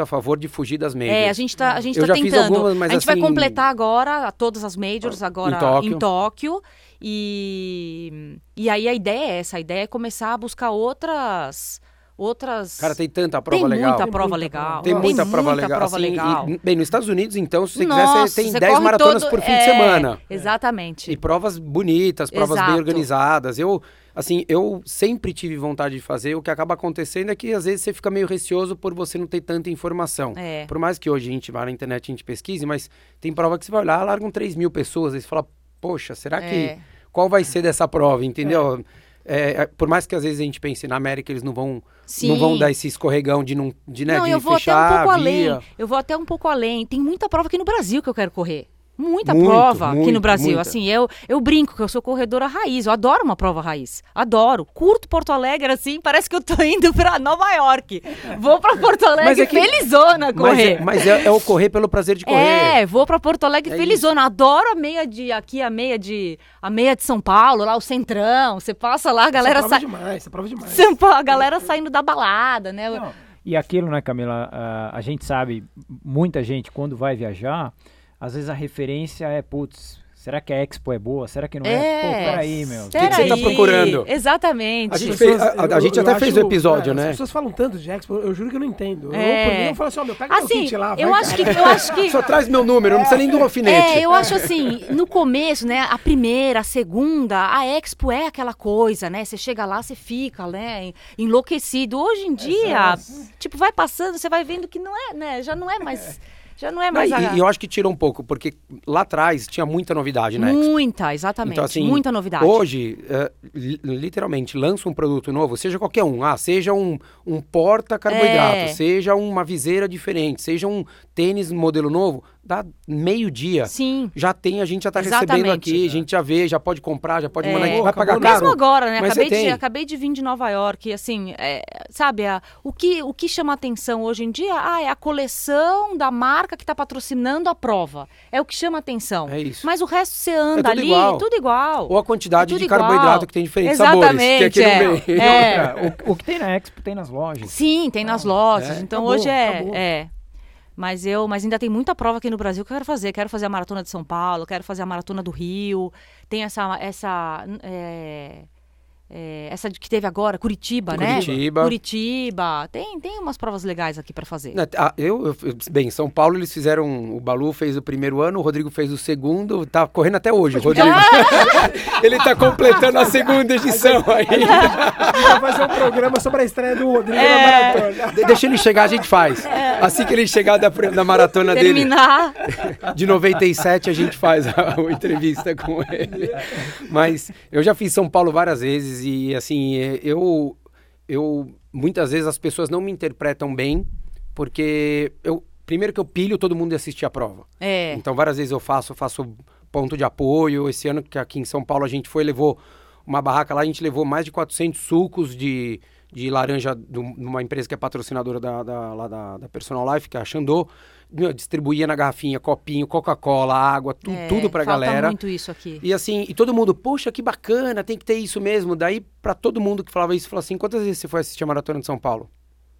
a favor de fugir das majors. É, a gente tá, a gente Eu tá fiz tentando. algumas, mas a gente assim- vai completar agora todas as majors agora Tóquio. em Tóquio. E, e aí a ideia é essa, a ideia é começar a buscar outras outras Cara, tem tanta prova tem legal. muita Tem prova muita legal. prova. Tem muita prova muita legal. prova assim, legal. e, bem, nos Estados Unidos, então, se você Nossa, quiser, você tem você 10 corre maratonas todo- por fim é, de semana. Exatamente. E provas bonitas, provas bem Exato. organizadas. Eu, assim, eu sempre tive vontade de fazer. O que acaba acontecendo é que às vezes você fica meio receoso por você não ter tanta informação. É. Por mais que hoje a gente vá na internet e a gente pesquise, mas tem prova que você vai olhar, largam 3 mil pessoas. Aí você fala, poxa, será que. É. Qual vai ser dessa prova, entendeu? É, é, por mais que às vezes a gente pense na América, eles não vão, não vão dar esse escorregão de não, de, né, Não, de eu vou fechar até um pouco a além. Eu vou até um pouco além. Tem muita prova aqui no Brasil que eu quero correr. Muita Muito, prova aqui muito, no Brasil. muita. Assim, eu, eu brinco que eu sou corredora raiz. Eu adoro uma prova raiz. Adoro. Curto Porto Alegre, assim, parece que eu tô [laughs] indo pra Nova York. Vou pra Porto Alegre Mas é que- felizona Mas, correr. é, mas é, é o correr pelo prazer de correr. É, vou pra Porto Alegre É felizona. Adoro a meia de aqui, a meia de a meia de São Paulo, lá o Centrão. Você passa lá, a galera prova sai é demais, prova é demais. São Paulo, a galera saindo da balada, né? Não, E aquilo, né, Camila? ah, a gente sabe, muita gente, quando vai viajar, às vezes a referência é, putz, será que a Expo é boa? Será que não é? É. Pô, peraí, meu. que que você tá Peraí, procurando? Exatamente. A gente fez- a- a gente até fez o episódio, né? As pessoas falam tanto de Expo, eu juro que eu não entendo. É. Eu, por mim, eu falo assim, ó, meu, pega meu Assim, kit lá, eu vai, acho cara. que eu acho que Só traz meu número, não precisa nem do alfinete. É, eu acho assim, no começo, né, a primeira, a segunda, a Expo é aquela coisa, né? Você chega lá, você fica, né, enlouquecido. Hoje em dia, tipo, vai passando, você vai vendo que não é, né, já não é mais, já não é Não, mais e, a... e eu acho que tirou um pouco, porque lá atrás tinha muita novidade, né? Muita, exatamente, Então, assim, muita novidade. Hoje, li- literalmente, lança um produto novo, seja qualquer um. Ah, seja um, um porta-carboidrato, É. seja uma viseira diferente, seja um tênis modelo novo, dá meio-dia. Sim. Já tem, a gente já tá recebendo Exatamente. aqui, a gente já vê, já pode comprar, já pode É. mandar, a gente vai pagar caro. Mesmo agora, né? Mas Acabei você de, tem. acabei de vir de Nova York, assim, é, sabe, a- o, que, o que chama atenção hoje em dia ah, é a coleção da marca que está patrocinando a prova. É o que chama atenção. É isso. Mas o resto você anda tudo ali, igual. tudo igual. Ou a quantidade É de tudo igual. carboidrato que tem diferentes sabores. Aqui Exatamente, é. vem. [laughs] É. Outra, o, o que tem na Expo tem nas lojas. Sim, tem nas lojas. é. Então Acabou, hoje é, acabou. é. Mas eu, mas ainda tem muita prova aqui no Brasil que eu quero fazer. Quero fazer a maratona de São Paulo, quero fazer a maratona do Rio. Tem essa essa é, é, essa que teve agora, Curitiba, né? Curitiba. Curitiba. Tem, tem umas provas legais aqui pra fazer. Né, ah, Eu, eu- bem, São Paulo eles fizeram, o Balu fez o primeiro ano, o Rodrigo fez o segundo, tá correndo até hoje, o Rodrigo. [laughs] Ele tá completando a segunda edição aí. Vai fazer um programa sobre a estreia do Rodrigo É. na maratona. De- Deixa ele chegar, a gente faz. Assim que ele chegar da, da maratona dele Terminar. de 97, a gente faz a, a entrevista com ele. Mas eu já fiz São Paulo várias vezes e assim, é, eu, eu muitas vezes as pessoas não me interpretam bem, porque eu primeiro que eu pilho todo mundo de assistir a prova. É. Então, várias vezes eu faço, faço ponto de apoio. Esse ano que aqui em São Paulo a gente foi, levou uma barraca lá, a gente levou mais de 400 sucos de, de laranja de um- uma empresa que é patrocinadora da, da, lá da, da Personal Life, que é a Xandô. Distribuía na garrafinha, copinho, Coca-Cola, água, tu- É, tudo pra falta galera. muito isso aqui. E assim, e todo mundo, poxa, que bacana, tem que ter isso mesmo. Daí, pra todo mundo que falava isso, falou assim: quantas vezes você foi assistir a Maratona de São Paulo?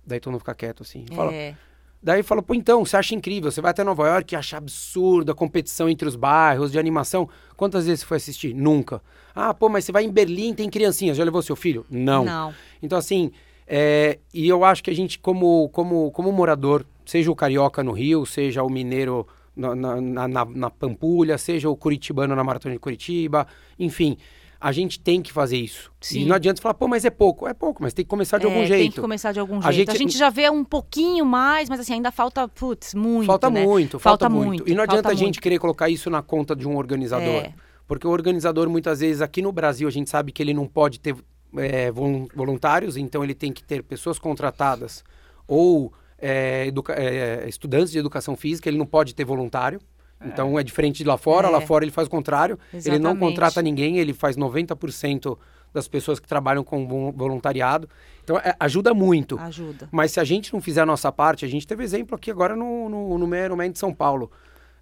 Daí todo mundo fica quieto assim. Fala, É. Daí falou, pô, então, você acha incrível, você vai até Nova York e acha absurdo a competição entre os bairros de animação. Quantas vezes você foi assistir? Nunca. Ah, pô, mas você vai em Berlim, tem criancinhas, já levou seu filho? Não. Não. Então, assim, é, e eu acho que a gente, como, como, como morador, seja o carioca no Rio, seja o mineiro na, na, na- na- Pampulha, seja o curitibano na Maratona de Curitiba, enfim, a gente tem que fazer isso. Sim. E não adianta falar, pô, mas é pouco. É pouco, mas tem que começar de É, algum jeito. Tem que começar de algum A jeito. A gente- gente, já vê um pouquinho mais, mas assim, ainda falta, putz, muito. Falta né? muito, falta, muito. muito, E não falta adianta a gente muito. querer colocar isso na conta de um organizador. É. Porque o organizador, muitas vezes, aqui no Brasil, a gente sabe que ele não pode ter é, volun- voluntários, então ele tem que ter pessoas contratadas ou é, educa- é, estudantes de educação física, ele não pode ter voluntário. Então é diferente de lá fora, É. lá fora ele faz o contrário, ele não Exatamente. contrata ninguém, ele faz 90% das pessoas que trabalham com vo- voluntariado. Então é, ajuda muito. Ajuda. Mas se a gente não fizer a nossa parte, a gente teve exemplo aqui agora no, no, no Ironman de São Paulo.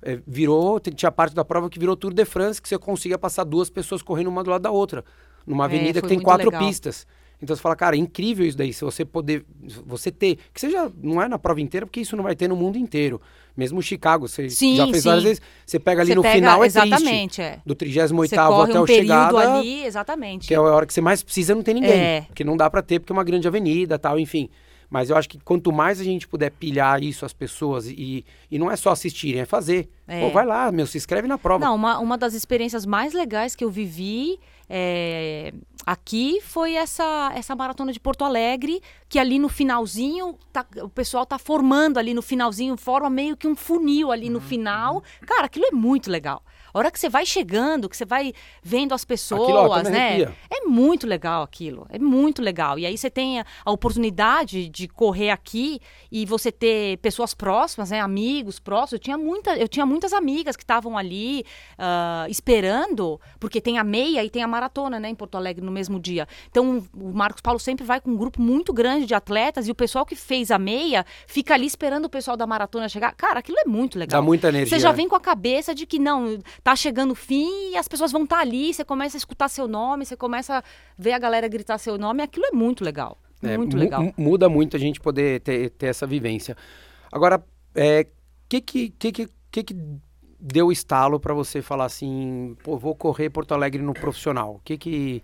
É, virou, tinha parte da prova que virou Tour de France, que você conseguia passar duas pessoas correndo uma do lado da outra. Numa É, avenida que foi tem quatro legal. pistas. Então você fala, cara, é incrível isso daí, se você poder, você ter, que seja, não é na prova inteira, porque isso não vai ter no mundo inteiro. Mesmo Chicago, você Sim, já fez sim. várias vezes, você pega ali Você no pega- final, é exatamente, triste. é. Do 38 Você até o um período chegada, ali, exatamente. que é a hora que você mais precisa, não tem ninguém. É. Porque não dá pra ter, porque é uma grande avenida tal, enfim. Mas eu acho que quanto mais a gente puder pilhar isso às pessoas e, e não é só assistirem, é fazer. É. Pô, vai lá, meu, se inscreve na prova. Não, uma, uma das experiências mais legais que eu vivi é, aqui foi essa, essa maratona de Porto Alegre, que ali no finalzinho, tá- o pessoal tá formando ali no finalzinho, forma meio que um funil ali Uhum, no final. Cara, aquilo é muito legal. A hora que você vai chegando, que você vai vendo as pessoas, Aquilo, né? arrepia. É muito legal aquilo. É muito legal. E aí você tem a, a oportunidade de correr aqui e você ter pessoas próximas, né? Amigos próximos. Eu tinha, muita, eu tinha muitas amigas que estavam ali ah, esperando, porque tem a meia e tem a maratona, né? Em Porto Alegre no mesmo dia. Então o Marcos Paulo sempre vai com um grupo muito grande de atletas e o pessoal que fez a meia fica ali esperando o pessoal da maratona chegar. Cara, aquilo é muito legal. Dá muita energia. Você já né? vem com a cabeça de que não, tá chegando o fim e as pessoas vão estar ali, você começa a escutar seu nome, você começa a ver a galera gritar seu nome, aquilo é muito legal. É, muito mu- legal. mu- Muda muito a gente poder ter, ter essa vivência. Agora, é, que, que, que, que, que deu estalo pra você falar assim, pô, vou correr Porto Alegre no profissional? O que que,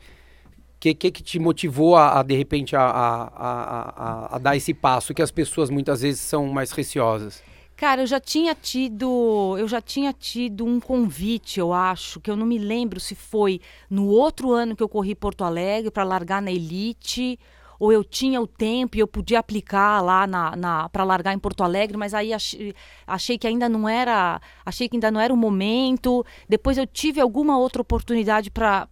que, que, que te motivou a, a, de repente, a, a, a, a- a dar esse passo que as pessoas muitas vezes são mais receosas? Cara, eu já tinha tido, eu já tinha tido um convite, eu acho, que eu não me lembro se foi no outro ano que eu corri Porto Alegre para largar na elite, ou eu tinha o tempo e eu podia aplicar lá na, na para largar em Porto Alegre, mas aí achei, achei que ainda não era, achei que ainda não era o momento. Depois eu tive alguma outra oportunidade para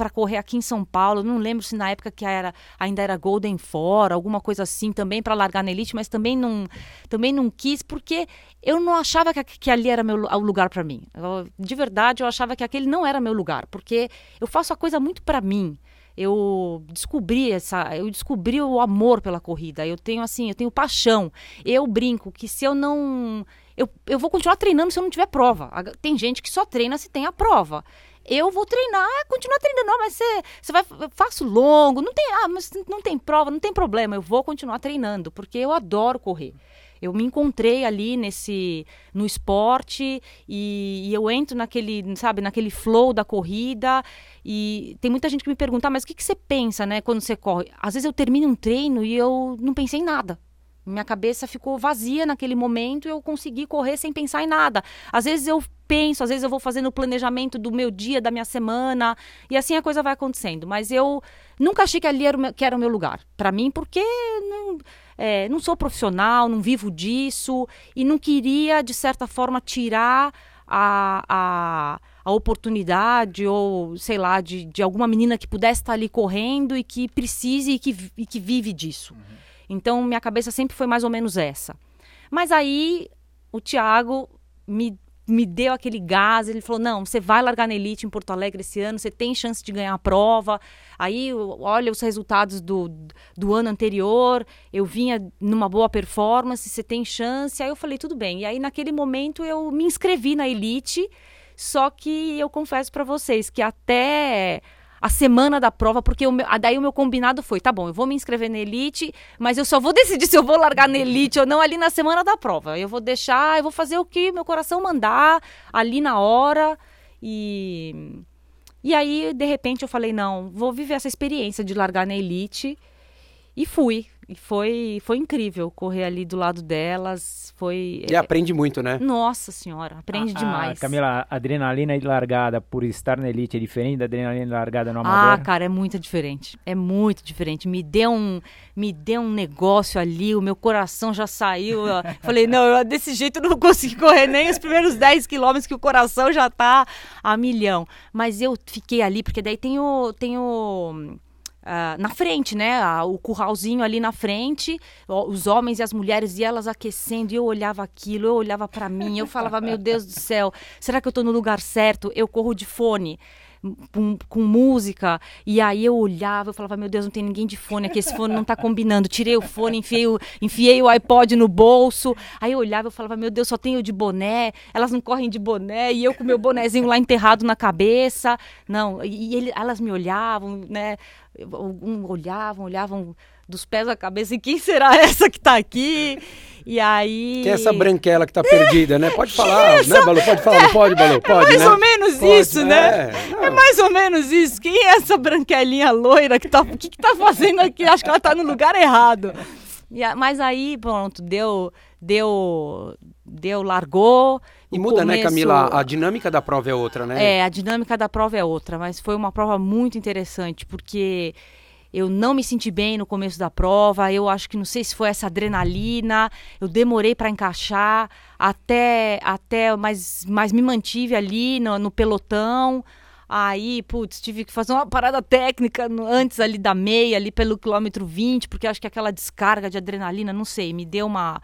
para correr aqui em São Paulo. Não lembro se na época que era, ainda era Golden Four, alguma coisa assim, também para largar na elite, mas também não, também não quis porque eu não achava que, que ali era meu, o lugar para mim. Eu, de verdade, eu achava que aquele não era meu lugar, porque eu faço a coisa muito para mim. Eu descobri essa, eu descobri o amor pela corrida. Eu tenho assim, eu tenho paixão. Eu brinco que se eu não eu, eu vou continuar treinando se eu não tiver prova. Tem gente que só treina se tem a prova. Eu vou treinar, continuar treinando. Não, mas você, você vai, faço longo, não tem, ah, mas não tem prova, não tem problema. Eu vou continuar treinando, porque eu adoro correr. eu me encontrei ali nesse no esporte e, e, eu entro naquele, sabe, naquele flow da corrida e tem muita gente que me pergunta, ah, mas o que, que você pensa, né, quando você corre? Às vezes eu termino um treino e eu não pensei em nada. Minha cabeça ficou vazia naquele momento e eu consegui correr sem pensar em nada. Às vezes eu penso, às vezes eu vou fazendo o planejamento do meu dia, da minha semana, e assim a coisa vai acontecendo. Mas eu nunca achei que ali era o meu, que era o meu lugar. Para mim, porque não, é, não sou profissional, não vivo disso, e não queria, de certa forma, tirar a, a, a oportunidade, ou sei lá, de, de alguma menina que pudesse estar ali correndo e que precise e que, e que vive disso. Uhum. Então, minha cabeça sempre foi mais ou menos essa. Mas aí, o Thiago me, me deu aquele gás, ele falou, não, você vai largar na Elite em Porto Alegre esse ano, você tem chance de ganhar a prova. Aí, olha os resultados do, do ano anterior, eu vinha numa boa performance, você tem chance. Aí eu falei, tudo bem. E aí, naquele momento, eu me inscrevi na Elite, só que eu confesso para vocês que até a semana da prova, porque o meu, daí o meu combinado foi, tá bom, eu vou me inscrever na Elite, mas eu só vou [laughs] decidir se eu vou largar na Elite ou não ali na semana da prova. Eu vou deixar, eu vou fazer o que meu coração mandar ali na hora e e aí de repente eu falei, não, vou viver essa experiência de largar na Elite e fui. E foi, foi incrível correr ali do lado delas. Foi. E aprende muito, né? Nossa senhora, aprende a, demais. A, Camila, a adrenalina de largada por estar na elite é diferente da adrenalina de largada no amador? Ah, cara, é muito diferente. É muito diferente. Me deu um, me deu um negócio ali, o meu coração já saiu. [laughs] falei, não, eu, desse jeito eu não consegui correr nem os primeiros 10 quilômetros que o coração já tá a milhão. Mas eu fiquei ali, porque daí tem o. Tem o Uh, na frente, né? O curralzinho ali na frente, os homens e as mulheres e elas aquecendo, e eu olhava aquilo, eu olhava para mim, eu falava, meu Deus do céu, será que eu tô no lugar certo? Eu corro de fone com, com, música. E aí eu olhava, eu falava, meu Deus, não tem ninguém de fone aqui, esse fone não tá combinando. Tirei o fone, enfiei o, enfiei o iPod no bolso. Aí eu olhava, eu falava, meu Deus, só tenho de boné, elas não correm de boné, e eu com meu bonézinho lá enterrado na cabeça. Não, e ele, elas me olhavam, né? Um, olhavam, olhavam dos pés à cabeça, e quem será essa que tá aqui? E aí. Quem é essa branquela que tá perdida, né? Pode falar, [laughs] né, Balu? Pode falar, não pode, Balu? Pode, é mais né? ou menos pode, isso, né? É, mais ou menos isso. Quem é essa branquelinha loira que tá. O que, que tá fazendo aqui? Acho que ela tá no lugar errado. E, mas aí, pronto, deu. Deu. Deu, largou. E muda, né, começo... né, Camila? A dinâmica da prova é outra, né? É, a dinâmica da prova é outra, mas foi uma prova muito interessante, porque eu não me senti bem no começo da prova. Eu acho que não sei se foi essa adrenalina. Eu demorei para encaixar até até mas mas me mantive ali no, no pelotão. Aí, putz, tive que fazer uma parada técnica antes ali da meia, ali pelo quilômetro 20, porque acho que aquela descarga de adrenalina, não sei, me deu uma.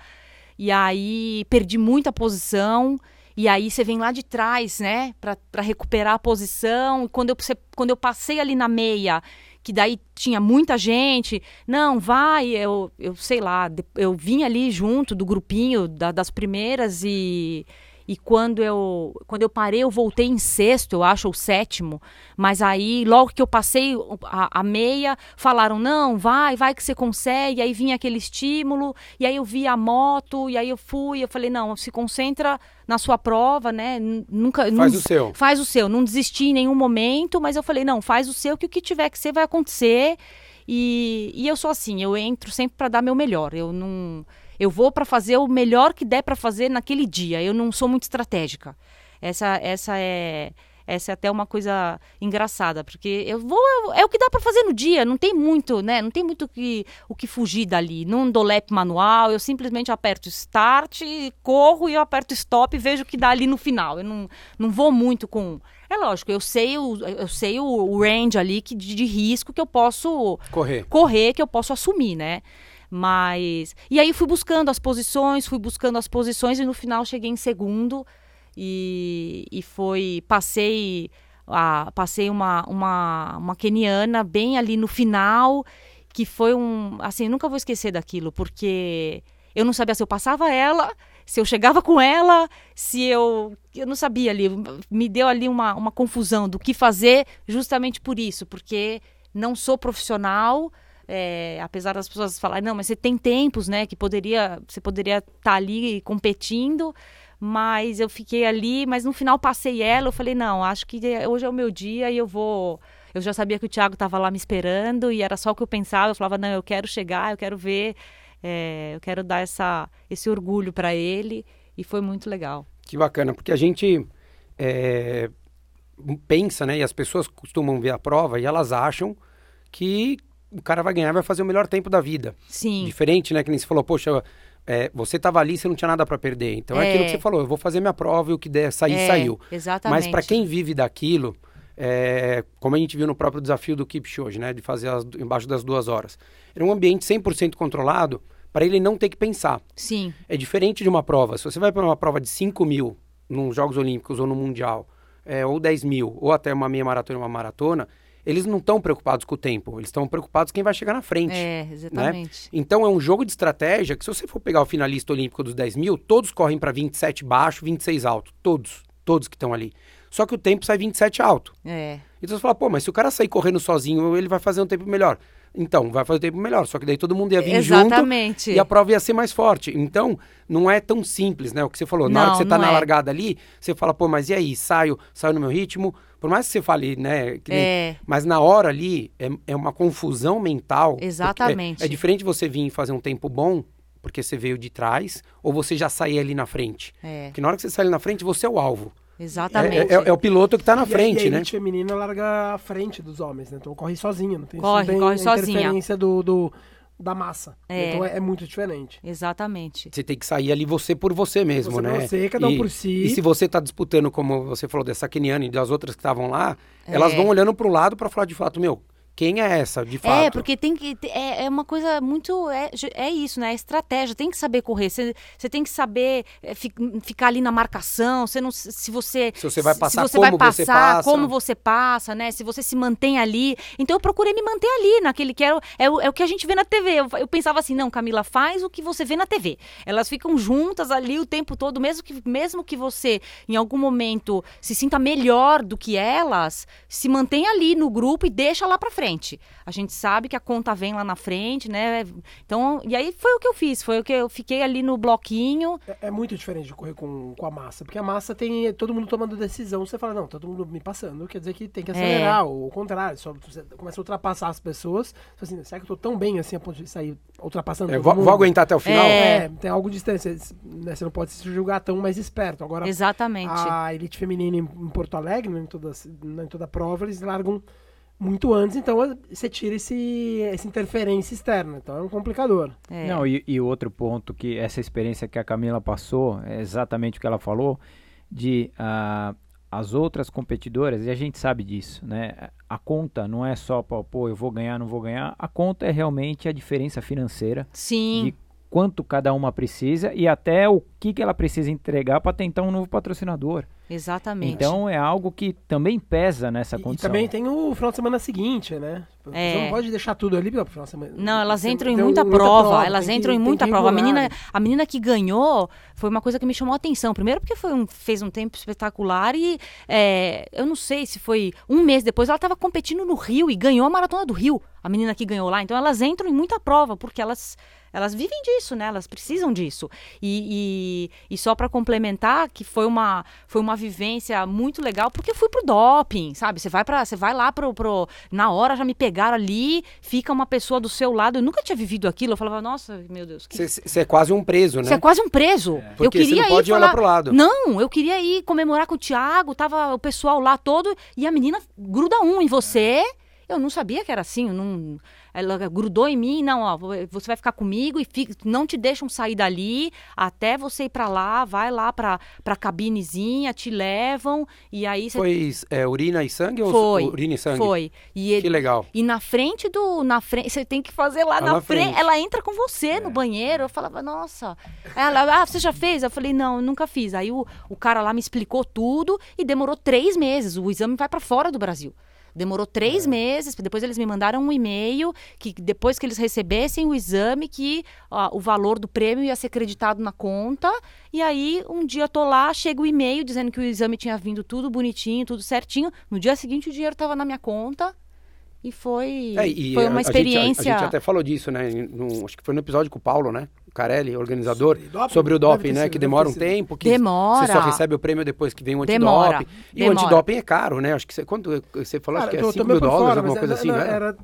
E aí perdi muita posição. E aí você vem lá de trás, né, para recuperar a posição. E quando eu, quando eu passei ali na meia que daí tinha muita gente. Não, vai, eu, eu sei lá, eu vim ali junto do grupinho da, das primeiras e e quando eu, quando eu parei, eu voltei em sexto, eu acho, ou sétimo. Mas aí, logo que eu passei a, a, meia, falaram: não, vai, vai que você consegue. E aí vinha aquele estímulo, e aí eu vi a moto, e aí eu fui. Eu falei: não, se concentra na sua prova, né? Nunca. Faz o seu. Faz o seu. Não desisti em nenhum momento, mas eu falei: não, faz o seu, que o que tiver que ser vai acontecer. E, e eu sou assim, eu entro sempre para dar meu melhor. Eu não eu vou para fazer o melhor que der para fazer naquele dia. Eu não sou muito estratégica. Essa, essa é essa é até uma coisa engraçada, porque eu vou é o que dá para fazer no dia, não tem muito, né? Não tem muito que, o que fugir dali. Não dou lap manual, eu simplesmente aperto start, corro e eu aperto stop e vejo o que dá ali no final. Eu não, não vou muito com é lógico, eu sei o, eu sei o range ali que, de, de risco que eu posso correr. correr, que eu posso assumir, né? Mas. E aí fui buscando as posições, fui buscando as posições e no final cheguei em segundo. E, e foi. Passei. A, passei uma, uma, uma keniana bem ali no final, que foi um. Assim, nunca vou esquecer daquilo, porque eu não sabia se eu passava ela, se eu chegava com ela, se eu. Eu não sabia ali. Me deu ali uma, uma confusão do que fazer, justamente por isso, porque não sou profissional é, apesar das pessoas falarem, não, mas você tem tempos, né, que poderia, você poderia estar tá ali competindo, mas eu fiquei ali, mas no final passei ela, eu falei, não, acho que hoje é o meu dia e eu vou... Eu já sabia que o Thiago estava lá me esperando e era só o que eu pensava, eu falava, não, eu quero chegar, eu quero ver, é, eu quero dar essa, esse orgulho para ele e foi muito legal. Que bacana, porque a gente é, pensa, né, e as pessoas costumam ver a prova e elas acham que o cara vai ganhar, vai fazer o melhor tempo da vida. Sim. Diferente, né, que nem você falou, poxa, é, você estava ali, você não tinha nada para perder. Então é. é. aquilo que você falou, eu vou fazer minha prova e o que der sair, é, saiu. Exatamente. Mas para quem vive daquilo, é, como a gente viu no próprio desafio do Kipchoge, né, de fazer as, embaixo das duas horas, era um ambiente 100% controlado para ele não ter que pensar. Sim. É diferente de uma prova. Se você vai para uma prova de 5 mil nos Jogos Olímpicos ou no Mundial, é, ou 10 mil, ou até uma meia maratona uma maratona, eles não estão preocupados com o tempo, eles estão preocupados quem vai chegar na frente. É, né? exatamente. Né? Então é um jogo de estratégia que se você for pegar o finalista olímpico dos 10 mil, todos correm para 27 baixo, 26 alto. Todos. Todos que estão ali. Só que o tempo sai 27 alto. É. Então você fala, pô, mas se o cara sair correndo sozinho, ele vai fazer um tempo melhor. Então, vai fazer um tempo melhor. Só que daí todo mundo ia vir Exatamente. junto e a prova ia ser mais forte. Então, não é tão simples, né? O que você falou. Na não, hora que você tá na é. largada ali, você fala, pô, mas e aí? Saio, saio no meu ritmo? Por mais que você fale, né? Nem... É. Mas na hora ali, é, é uma confusão mental. Exatamente. É, é diferente você vir fazer um tempo bom porque você veio de trás, ou você já sair ali na frente. É. Porque na hora que você sai ali na frente, você é o alvo. Exatamente. É, é, é o piloto que está na E a- frente, e a né? elite feminina larga à frente dos homens, né? Então corre sozinha, não tem, Corre, não tem corre a sozinha. interferência do, do- da massa. É. Então é, é muito diferente. Exatamente. Você tem que sair ali você por você mesmo, Você né? você, cada um e, por si. E se você tá disputando, como você falou, dessa Keniana e das outras que estavam lá, elas É. vão olhando pro lado para falar de fato, meu, quem é essa, de fato? É, porque tem que. É, é uma coisa muito. É, é isso, né? É estratégia. Tem que saber correr. Você você tem que saber é, fi- ficar ali na marcação. Você não, se você. Se você vai passar, se você como vai você passar, passa. como você passa, né? Se você se mantém ali. Então eu procurei me manter ali, naquele que era, é, o, é o que a gente vê na TV. Eu, eu pensava assim, não, Camila, faz o que você vê na TV. Elas ficam juntas ali o tempo todo, mesmo que, mesmo que você, em algum momento, se sinta melhor do que elas, se mantém ali no grupo e deixa lá pra frente. A gente sabe que a conta vem lá na frente, né? Então, e aí foi o que eu fiz, foi o que eu fiquei ali no bloquinho. É, é muito diferente de correr com, com a massa, porque a massa tem todo mundo tomando decisão. Você fala, não, todo mundo me passando, quer dizer que tem que acelerar, ou ao contrário, só você começa a ultrapassar as pessoas. Você fala assim, será que eu tô tão bem assim a ponto de sair ultrapassando É, vou, vou aguentar até o final? É. É, tem algo de distância. Né, você não pode se julgar tão mais esperto. Agora, Exatamente. a elite feminina em, Porto Alegre, não em, toda, em toda prova, eles largam muito antes, então você tira esse, essa interferência externa. Então é um complicador. É. Não, e, e outro ponto que essa experiência que a Camila passou, é exatamente o que ela falou, de ah, as outras competidoras, e a gente sabe disso, né? A conta não é só, pô, pô, eu vou ganhar, não vou ganhar. A conta é realmente a diferença financeira Sim. de quanto cada uma precisa e até o que, que ela precisa entregar para tentar um novo patrocinador. Exatamente. Então é algo que também pesa nessa E, e condição. também tem o final de semana seguinte, né? É. Você não pode deixar tudo ali pro final de semana. Não, elas entram em muita um- prova, elas tem que- entram em muita prova. A menina, a menina que ganhou foi uma coisa que me chamou a atenção. Primeiro porque foi um, fez um tempo espetacular e é, eu não sei se foi um mês depois, ela estava competindo no Rio e ganhou a Maratona do Rio, a menina que ganhou lá. Então elas entram em muita prova, porque elas, elas vivem disso, né? Elas precisam disso. E, e, e só para complementar, que foi uma, foi uma vivência muito legal, porque eu fui pro doping, sabe? Você vai para você vai lá pro, pro. Na hora já me pegaram ali, fica uma pessoa do seu lado. Eu nunca tinha vivido aquilo. Eu falava, nossa, meu Deus, que Você é quase um preso, né? você é quase um preso. eu Porque você queria não pode ir olhar falar... pro lado. Não, eu queria ir comemorar com o Thiago, tava o pessoal lá todo, e a menina gruda um em você. Eu não sabia que era assim, não... ela grudou em mim, não, ó, você vai ficar comigo e fica- não te deixam sair dali até você ir pra lá, vai lá pra, pra cabinezinha, te levam, e aí você Foi é, urina e sangue ou foi, urina e sangue? foi. E ele, Que legal. e na frente do. Na frente, você tem que fazer lá, Lá na, na frente. frente. Ela entra com você no banheiro. Eu falava, nossa. Ela, ah, você já fez? Eu falei, não, eu nunca fiz. Aí o, o cara lá me explicou tudo e demorou três meses. O exame vai para fora do Brasil. Demorou três meses, depois eles me mandaram um e-mail que depois que eles recebessem o exame, que ó, o valor do prêmio ia ser creditado na conta. E aí, um dia eu tô lá, chega o e-mail dizendo que o exame tinha vindo tudo bonitinho, tudo certinho. No dia seguinte o dinheiro estava na minha conta. E foi, É, e foi a- uma a gente- experiência. A, gente até falou disso, né? no- acho que foi no episódio com o Paulo, né? O Carelli, organizador, Sobre doping? sobre o doping, né? sido, que demora um sido. tempo, que Demora. você só recebe o prêmio depois que vem o Demora. antidoping. E o Demora. antidoping é caro, né? Acho que você, quanto você falou, acho Cara, que é eu tô- 5 tô meio mil dólares, fora, alguma coisa assim, era, né? era-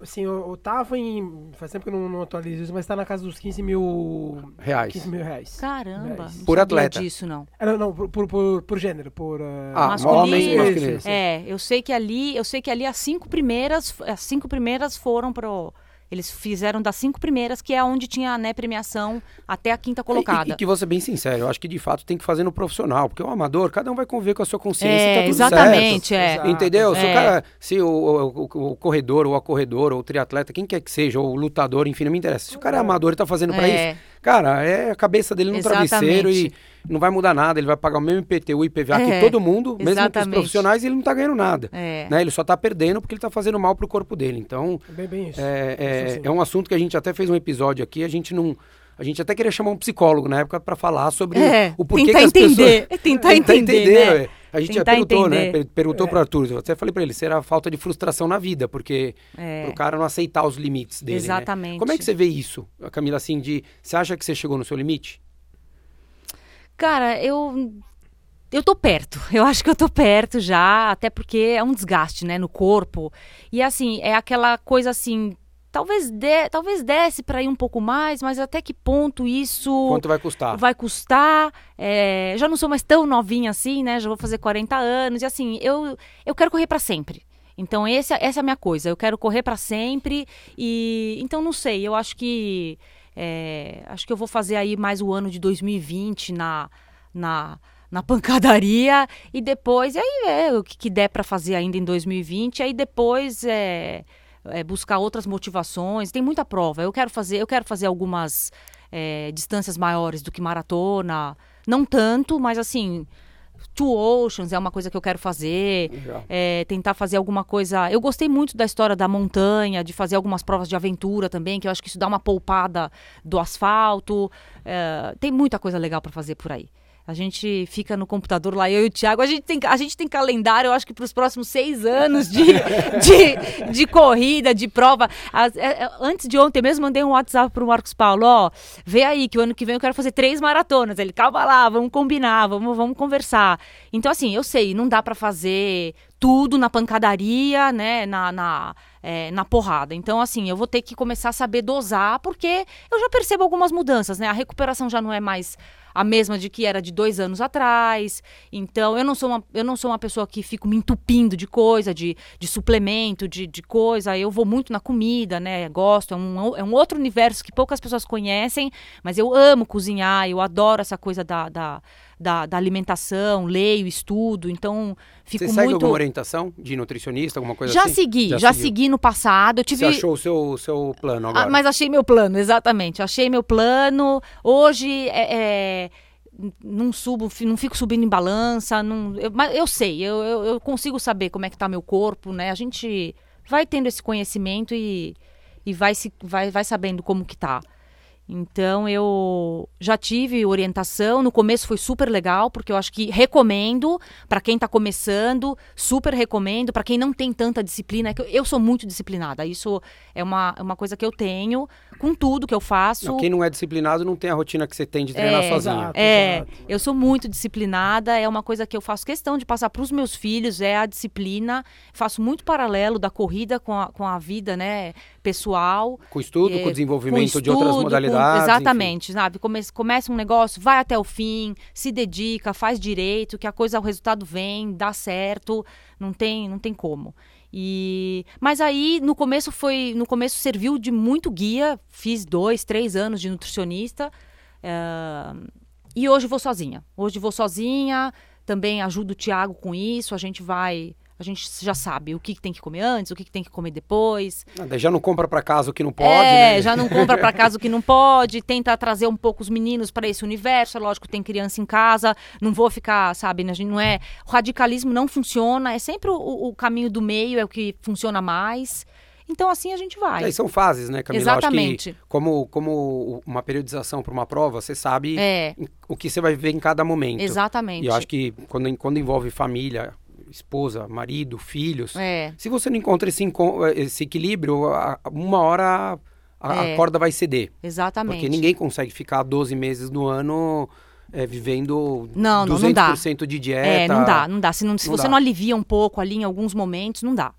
assim, eu, eu tava em. Faz tempo que eu não, não atualizo isso, mas tá na casa dos 15 mil. Reais. 15 mil reais. Caramba, Reais. não Por sabia atleta. disso, não. Era, não, por, por, por, por gênero, por. ah, Ah, Masculino. e masculinos. isso. É, eu sei que ali, eu sei que ali as cinco primeiras, as cinco primeiras foram pro eles fizeram das cinco primeiras, que é onde tinha né, premiação até a quinta colocada. E, e que vou ser bem sincero, eu acho que de fato tem que fazer no profissional, porque o amador, cada um vai conviver com a sua consciência e é, tá tudo exatamente, certo. é. Entendeu? Se É. o cara, se o, o, o- o corredor, ou a corredora, ou o triatleta, quem quer que seja, ou o lutador, enfim, não me interessa. Se o cara é amador e tá fazendo pra É. isso, cara, é a cabeça dele no Exatamente. travesseiro e não vai mudar nada. Ele vai pagar o mesmo IPTU e IPVA que É, todo mundo, mesmo que os exatamente. profissionais, e ele não tá ganhando nada. É. Né? Ele só tá perdendo porque ele tá fazendo mal pro corpo dele. Então, Bem, bem isso. é, é, Isso sim. é um assunto que a gente até fez um episódio aqui, a gente não. A gente até queria chamar um psicólogo na época pra falar sobre É, o porquê tentar que as entender, pessoas. [laughs] tentar entender, né? A gente já Tentar perguntou, né? entender. Per- Perguntou pro Arthur. Eu até falei pra ele, será falta de frustração na vida, porque É. pro cara não aceitar os limites dele. né? Exatamente. Como é que você vê isso, Camila, assim, de. Você acha que você chegou no seu limite? Cara, eu eu tô perto. Eu acho que eu tô perto já, até porque é um desgaste, né, no corpo. E assim, é aquela coisa assim, talvez dê, talvez desse para ir um pouco mais, mas até que ponto isso Quanto vai custar? vai custar? É, já não sou mais tão novinha assim, né? Já vou fazer 40 anos e assim, eu eu quero correr para sempre. Então esse, essa é a minha coisa. Eu quero correr para sempre e então não sei. Eu acho que é, acho que eu vou fazer aí mais o ano de 2020 na na na pancadaria. E depois e aí é o que, que der para fazer ainda em 2020 aí depois é, é, buscar outras motivações. Tem muita prova. Eu quero fazer eu quero fazer algumas é, distâncias maiores do que maratona. Não tanto mas assim Two Oceans é uma coisa que eu quero fazer é, tentar fazer alguma coisa. Eu gostei muito da história da montanha, de fazer algumas provas de aventura também, que eu acho que isso dá uma poupada do asfalto. É, tem muita coisa legal para fazer por aí. A gente fica no computador lá, eu e o Thiago, a gente tem, a gente tem calendário, eu acho que para os próximos seis anos de, [laughs] de, de corrida, de prova. As- é, é, antes de ontem mesmo, mandei um WhatsApp pro Marcos Paulo, ó, vê aí que o ano que vem eu quero fazer três maratonas. Ele, calma lá, vamos combinar, vamos, vamos conversar. Então, assim, eu sei, não dá para fazer tudo na pancadaria, né, na, na, é, na porrada. Então, assim, eu vou ter que começar a saber dosar, porque eu já percebo algumas mudanças, né? A recuperação já não é mais a mesma de que era de dois anos atrás. Então, eu não sou uma, eu não sou uma pessoa que fico me entupindo de coisa, de, de suplemento, de, de coisa. Eu vou muito na comida, né? Gosto, é um, é um outro universo que poucas pessoas conhecem, mas eu amo cozinhar, eu adoro essa coisa da, da, da, da alimentação, leio, estudo. Então, fico Você segue muito. alguma orientação de nutricionista, alguma coisa Já assim? segui, já, seguiu. segui no passado. Eu tive. Você achou o seu, seu plano agora? Ah, mas achei meu plano, exatamente. Achei meu plano. Hoje é, é, não subo, não fico subindo em balança. Não, eu, mas eu sei, eu, eu, eu consigo saber como é que tá meu corpo, né? A gente vai tendo esse conhecimento e, e vai, se, vai, vai sabendo como que tá. Então eu já tive orientação, no começo foi super legal, porque eu acho que recomendo para quem está começando, super recomendo, para quem não tem tanta disciplina, é eu, eu sou muito disciplinada, isso é uma, é uma coisa que eu tenho com tudo que eu faço. Não, quem não é disciplinado não tem a rotina que você tem de treinar É, sozinho. exato. É, Exato. eu sou muito disciplinada, é uma coisa que eu faço questão de passar para os meus filhos, é a disciplina. Faço muito paralelo da corrida com a, com a vida, né, pessoal. Com estudo, É, com o desenvolvimento com de outras estudo, com- modalidades. exatamente, sabe? Come, começa um negócio, vai até o fim, se dedica, faz direito, que a coisa, o resultado vem, dá certo, não tem, não tem como. E, mas aí no começo foi, no começo serviu de muito guia. Fiz dois, três anos de nutricionista. eh, e hoje vou sozinha. Hoje vou sozinha. Também ajudo o Thiago com isso. A gente vai, a gente já sabe o que que tem que comer antes, o que que tem que comer depois. Ah, já não compra pra casa o que não pode, é, né? já não compra para casa o que não [laughs] pode, tenta trazer um pouco os meninos para esse universo. É lógico, tem criança em casa, não vou ficar, sabe, né, a gente não é. O radicalismo não funciona, é sempre o, o caminho do meio, é o que funciona mais. Então, assim a gente vai. É, são fases, né, Camila? Exatamente. Que como, como uma periodização para uma prova, você sabe É, o que você vai viver em cada momento. exatamente. E eu acho que quando, quando envolve família, esposa, marido, filhos. É. Se você não encontra esse, enco- esse equilíbrio, a- uma hora a, a É. corda vai ceder. Exatamente. Porque ninguém consegue ficar 12 meses no ano é, vivendo Não, não, não dá. 200% de dieta. É, não dá, não dá. Se, não, se Não você dá. não alivia um pouco ali em alguns momentos, não dá.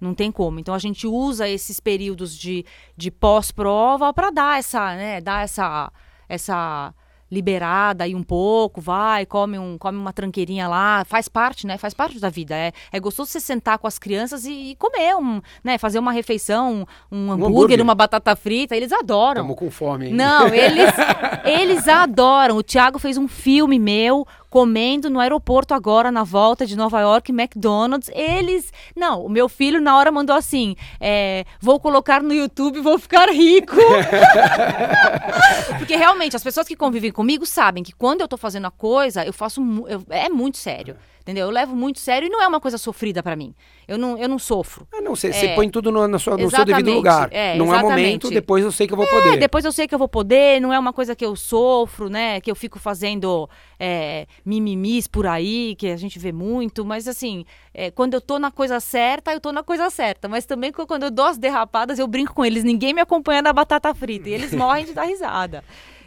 Não tem como. Então a gente usa esses períodos de, de pós-prova para dar essa, né, dar essa, essa liberada aí um pouco, vai, come, um, come uma tranqueirinha lá, faz parte, né? Faz parte da vida. É, é gostoso você sentar com as crianças e, e comer, um, né? Fazer uma refeição, um hambúrguer, hambúrguer. uma batata frita, eles adoram. Estamos com fome, hein? Não, eles, [laughs] eles adoram. O Thiago fez um filme meu comendo no aeroporto agora, na volta de Nova York, McDonald's. Eles. Não, o meu filho na hora mandou assim: é, vou colocar no YouTube, vou ficar rico. [laughs] Porque realmente, as pessoas que convivem comigo sabem que quando eu tô fazendo a coisa, eu faço. eu- é muito sério. Entendeu? Eu levo muito sério e não é uma coisa sofrida pra mim. Eu não, eu não sofro. Ah, não, você É. põe tudo no, na sua- no seu Exatamente, devido lugar. é, não é momento, exatamente. depois eu sei que eu vou É, poder. depois eu sei que eu vou poder, não é uma coisa que eu sofro, né? Que eu fico fazendo é, mimimis por aí, que a gente vê muito, mas assim, é, quando eu tô na coisa certa, eu tô na coisa certa. Mas também quando eu dou as derrapadas, eu brinco com eles, ninguém me acompanha na batata frita. E eles [laughs] morrem de dar risada.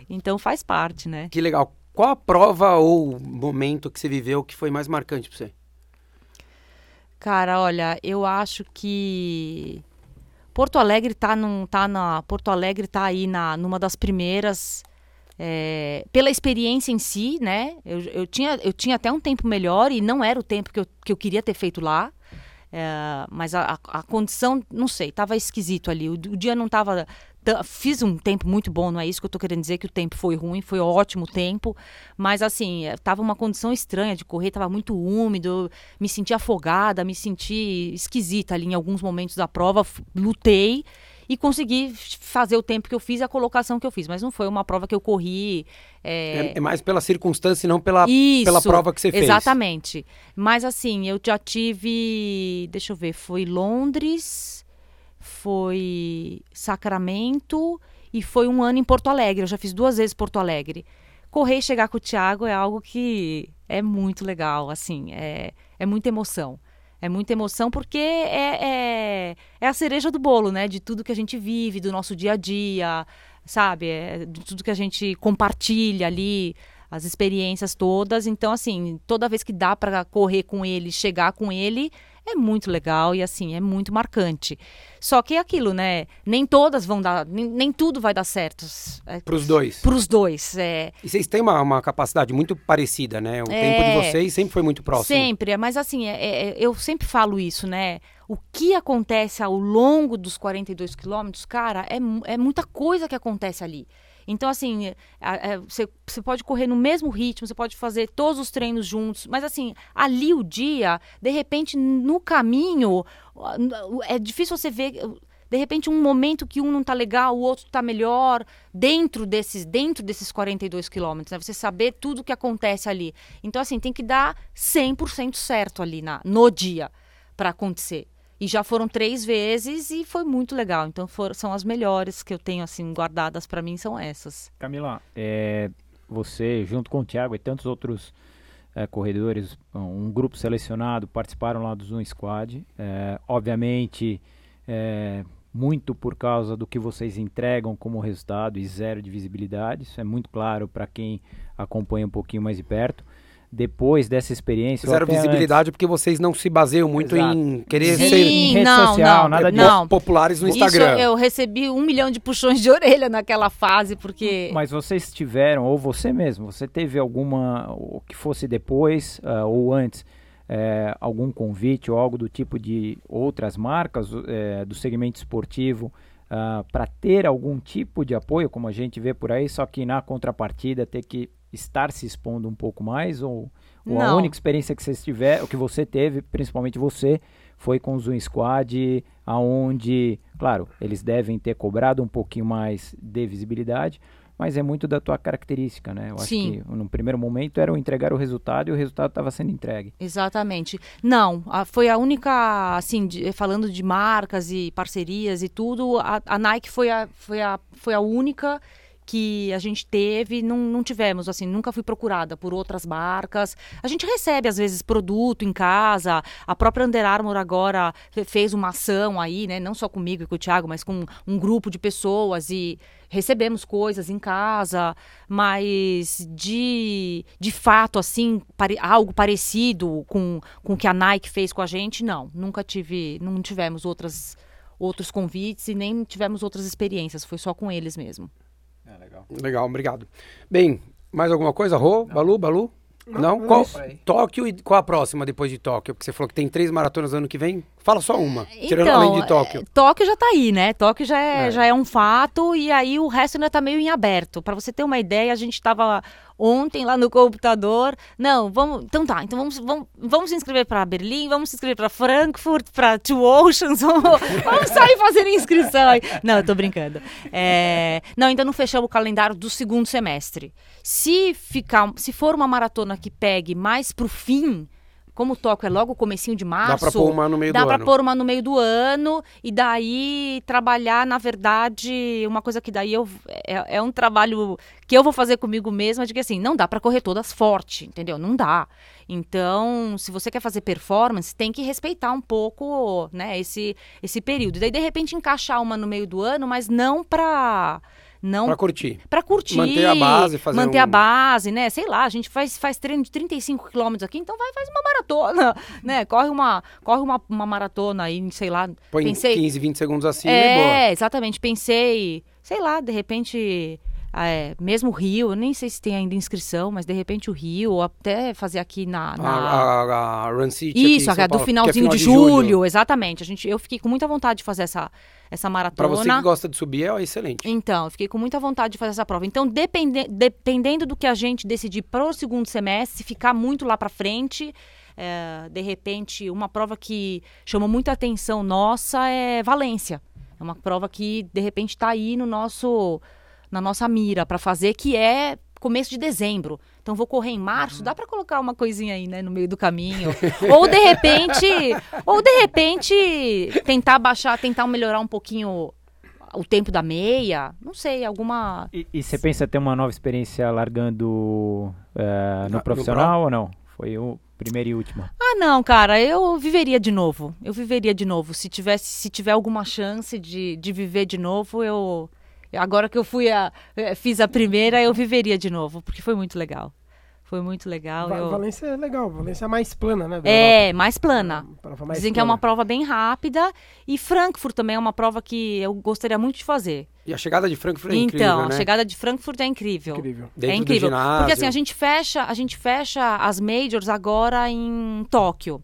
Então faz parte, né? Que legal. Qual a prova ou momento que você viveu que foi mais marcante pra você? Cara, olha, eu acho que Porto Alegre tá, num, tá na Porto Alegre tá aí na numa das primeiras é, pela experiência em si, né? Eu, eu, tinha, eu tinha até um tempo melhor e não era o tempo que eu, que eu queria ter feito lá. É, mas a, a, condição, não sei, tava esquisito ali. O, o dia não tava. Fiz um tempo muito bom, não é isso que eu tô querendo dizer que o tempo foi ruim, foi ótimo tempo. Mas assim, eh, tava uma condição estranha de correr, tava muito úmido, me senti afogada, me senti esquisita ali em alguns momentos da prova. Lutei e consegui fazer o tempo que eu fiz e a colocação que eu fiz. Mas não foi uma prova que eu corri. eh, É, é mais pela circunstância e não pela, isso, pela prova que você fez. Exatamente. Mas assim, eu já tive. Deixa eu ver, foi Londres, foi Sacramento e foi um ano em Porto Alegre. Eu já fiz duas vezes Porto Alegre. Correr e chegar com o Thiago é algo que é muito legal, assim, é, é muita emoção. É muita emoção porque é, é, é a cereja do bolo, né? De tudo que a gente vive, do nosso dia a dia, sabe? É, de tudo que a gente compartilha ali, as experiências todas. Então, assim, toda vez que dá para correr com ele, chegar com ele, é muito legal e, assim, é muito marcante. Só que é aquilo, né? Nem todas vão dar, nem, nem tudo vai dar certo. É, Pros dois. pros dois. É, E vocês têm uma, uma capacidade muito parecida, né? O É. tempo de vocês sempre foi muito próximo. Sempre, mas assim, é- é- eu sempre falo isso, né? O que acontece ao longo dos 42 quilômetros, cara, é, é muita coisa que acontece ali. Então, assim, você pode correr no mesmo ritmo, você pode fazer todos os treinos juntos, mas assim, ali o dia, de repente, no caminho, é difícil você ver de repente um momento que um não tá legal, o outro tá melhor, dentro desses, dentro desses 42 quilômetros, né? Você saber tudo o que acontece ali. Então, assim, tem que dar 100% certo ali na, no dia para acontecer. E já foram três vezes e foi muito legal. Então, foram, são as melhores que eu tenho, assim, guardadas para mim, são essas. Camila, é, você, junto com o Thiago e tantos outros é, corredores, um grupo selecionado, participaram lá do Zoom Squad. É, obviamente, é, muito por causa do que vocês entregam como resultado e zero de visibilidade. Isso é muito claro para quem acompanha um pouquinho mais de perto. Depois dessa experiência. Zero visibilidade porque vocês não se baseiam muito Exato. em querer Sim, ser rede não, social, não, nada disso. não. populares no Isso Instagram. eu recebi um milhão de puxões de orelha naquela fase, porque. Mas vocês tiveram, ou você mesmo, você teve alguma, o que fosse depois ah, ou antes, eh, algum convite ou algo do tipo de outras marcas eh, do segmento esportivo para ter algum tipo de apoio, como a gente vê por aí, só que na contrapartida ter que estar se expondo um pouco mais? Ou, ou a única experiência que, vocês tiver, o que você teve, principalmente você, foi com o Zoom Squad, aonde, claro, eles devem ter cobrado um pouquinho mais de visibilidade, mas é muito da tua característica, né? Eu acho Sim. que no primeiro momento era o entregar o resultado e o resultado estava sendo entregue. Exatamente. Não, a- foi a única, assim, de- falando de marcas e parcerias e tudo, a, a Nike foi a, foi, a, foi a única que a gente teve, não, não tivemos, assim, nunca fui procurada por outras marcas. A gente recebe, às vezes, produto em casa. A própria Under Armour agora fe- fez uma ação aí, né? Não só comigo e com o Thiago, mas com um grupo de pessoas e recebemos coisas em casa, mas de, de fato, assim, pare- algo parecido com, com o que a Nike fez com a gente, não. Nunca tive, não tivemos outras, outros convites e nem tivemos outras experiências. Foi só com eles mesmo. Legal, obrigado. Bem, mais alguma coisa? Rô, Balu, Balu? Não? não é Qual? Tóquio e qual a próxima depois de Tóquio? Porque você falou que tem três maratonas ano que vem. Fala só uma, tirando Então, além de Tóquio. é, Tóquio já tá aí, né? Tóquio já é, É. já é um fato e aí o resto ainda tá meio em aberto. Para você ter uma ideia, a gente tava ontem lá no computador. Não, vamos. Então tá, então vamos, vamos, vamos se inscrever para Berlim, vamos se inscrever para Frankfurt, para Two Oceans, [laughs] vamos, vamos sair fazendo inscrição aí. Não, eu tô brincando. É, não, ainda não fechamos o calendário do segundo semestre. Se ficar, se for uma maratona que pegue mais pro fim, como o Tóquio é logo o comecinho de março, Dá pra pôr uma no meio Dá do pra ano. pôr uma no meio do ano e daí trabalhar, na verdade, uma coisa que daí eu, é, é um trabalho que eu vou fazer comigo mesma, de que assim, não dá pra correr todas forte, entendeu? Não dá. Então, se você quer fazer performance, tem que respeitar um pouco, né, esse, esse período. Daí, de repente, encaixar uma no meio do ano, mas não pra... Não Pra curtir. Pra curtir. Manter a base, fazer Manter a um- base, né? Sei lá, a gente faz, faz treino de 35 quilômetros aqui, então vai faz uma maratona, [laughs] né? Corre uma, corre uma, uma maratona aí, sei lá. Põe pensei, 15, 20 segundos acima e boa. é, exatamente. Pensei, sei lá, de repente, é, mesmo o Rio, eu nem sei se tem ainda inscrição, mas de repente o Rio, ou até fazer aqui na. na- A, a, a Run City Isso, a do que é finalzinho final de, julho, exatamente. A gente, eu fiquei com muita vontade de fazer essa, essa maratona. você que gosta de subir, é excelente. Então, eu fiquei com muita vontade de fazer essa prova. Então, depende- dependendo do que a gente decidir para o segundo semestre, se ficar muito lá para frente, é, de repente, uma prova que chamou muita atenção nossa é Valência. É uma prova que, de repente, está aí no nosso, na nossa mira para fazer, que é começo de dezembro. Então, vou correr em março, dá para colocar uma coisinha aí, né, no meio do caminho. [laughs] ou, de repente, ou, de repente, tentar baixar, tentar melhorar um pouquinho o tempo da meia, não sei, alguma. E, você pensa ter uma nova experiência largando eh, No no profissional ou não? Foi o primeiro e último. Ah, não, cara, eu viveria de novo. Eu viveria de novo. Se tivesse, se tiver alguma chance de, de viver de novo, eu. Agora que eu fui a. eh, fiz a primeira, eu viveria de novo, porque foi muito legal. Foi muito legal. Va- eu- Valência é legal, Valência é mais plana, né? É, Europa. mais plana. Prova mais Dizem que é uma plana. prova bem rápida. E Frankfurt também é uma prova que eu gostaria muito de fazer. E a chegada de Frankfurt é então, incrível, a né? chegada de Frankfurt é incrível. Incrível. Dentro é do incrível. ginásio. Porque assim, a gente fecha, a gente fecha as majors agora em Tóquio.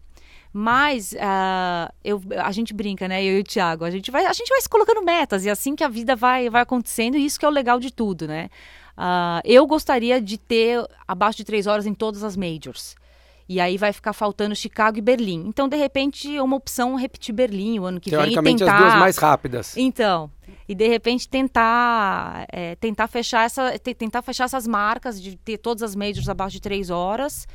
Mas ah, eu, a gente brinca, né? Eu e o Thiago. A gente, vai, a gente vai se colocando metas. E é assim que a vida vai, vai acontecendo. E isso que é o legal de tudo, né? Ah, eu gostaria de ter abaixo de três horas em todas as majors. E aí vai ficar faltando Chicago e Berlim. Então, de repente, é uma opção repetir Berlim o ano que vem e Teoricamente, tentar... as duas mais rápidas. Então, e de repente tentar é, tentar fechar essa te- tentar fechar essas marcas de ter todas as majors abaixo de três horas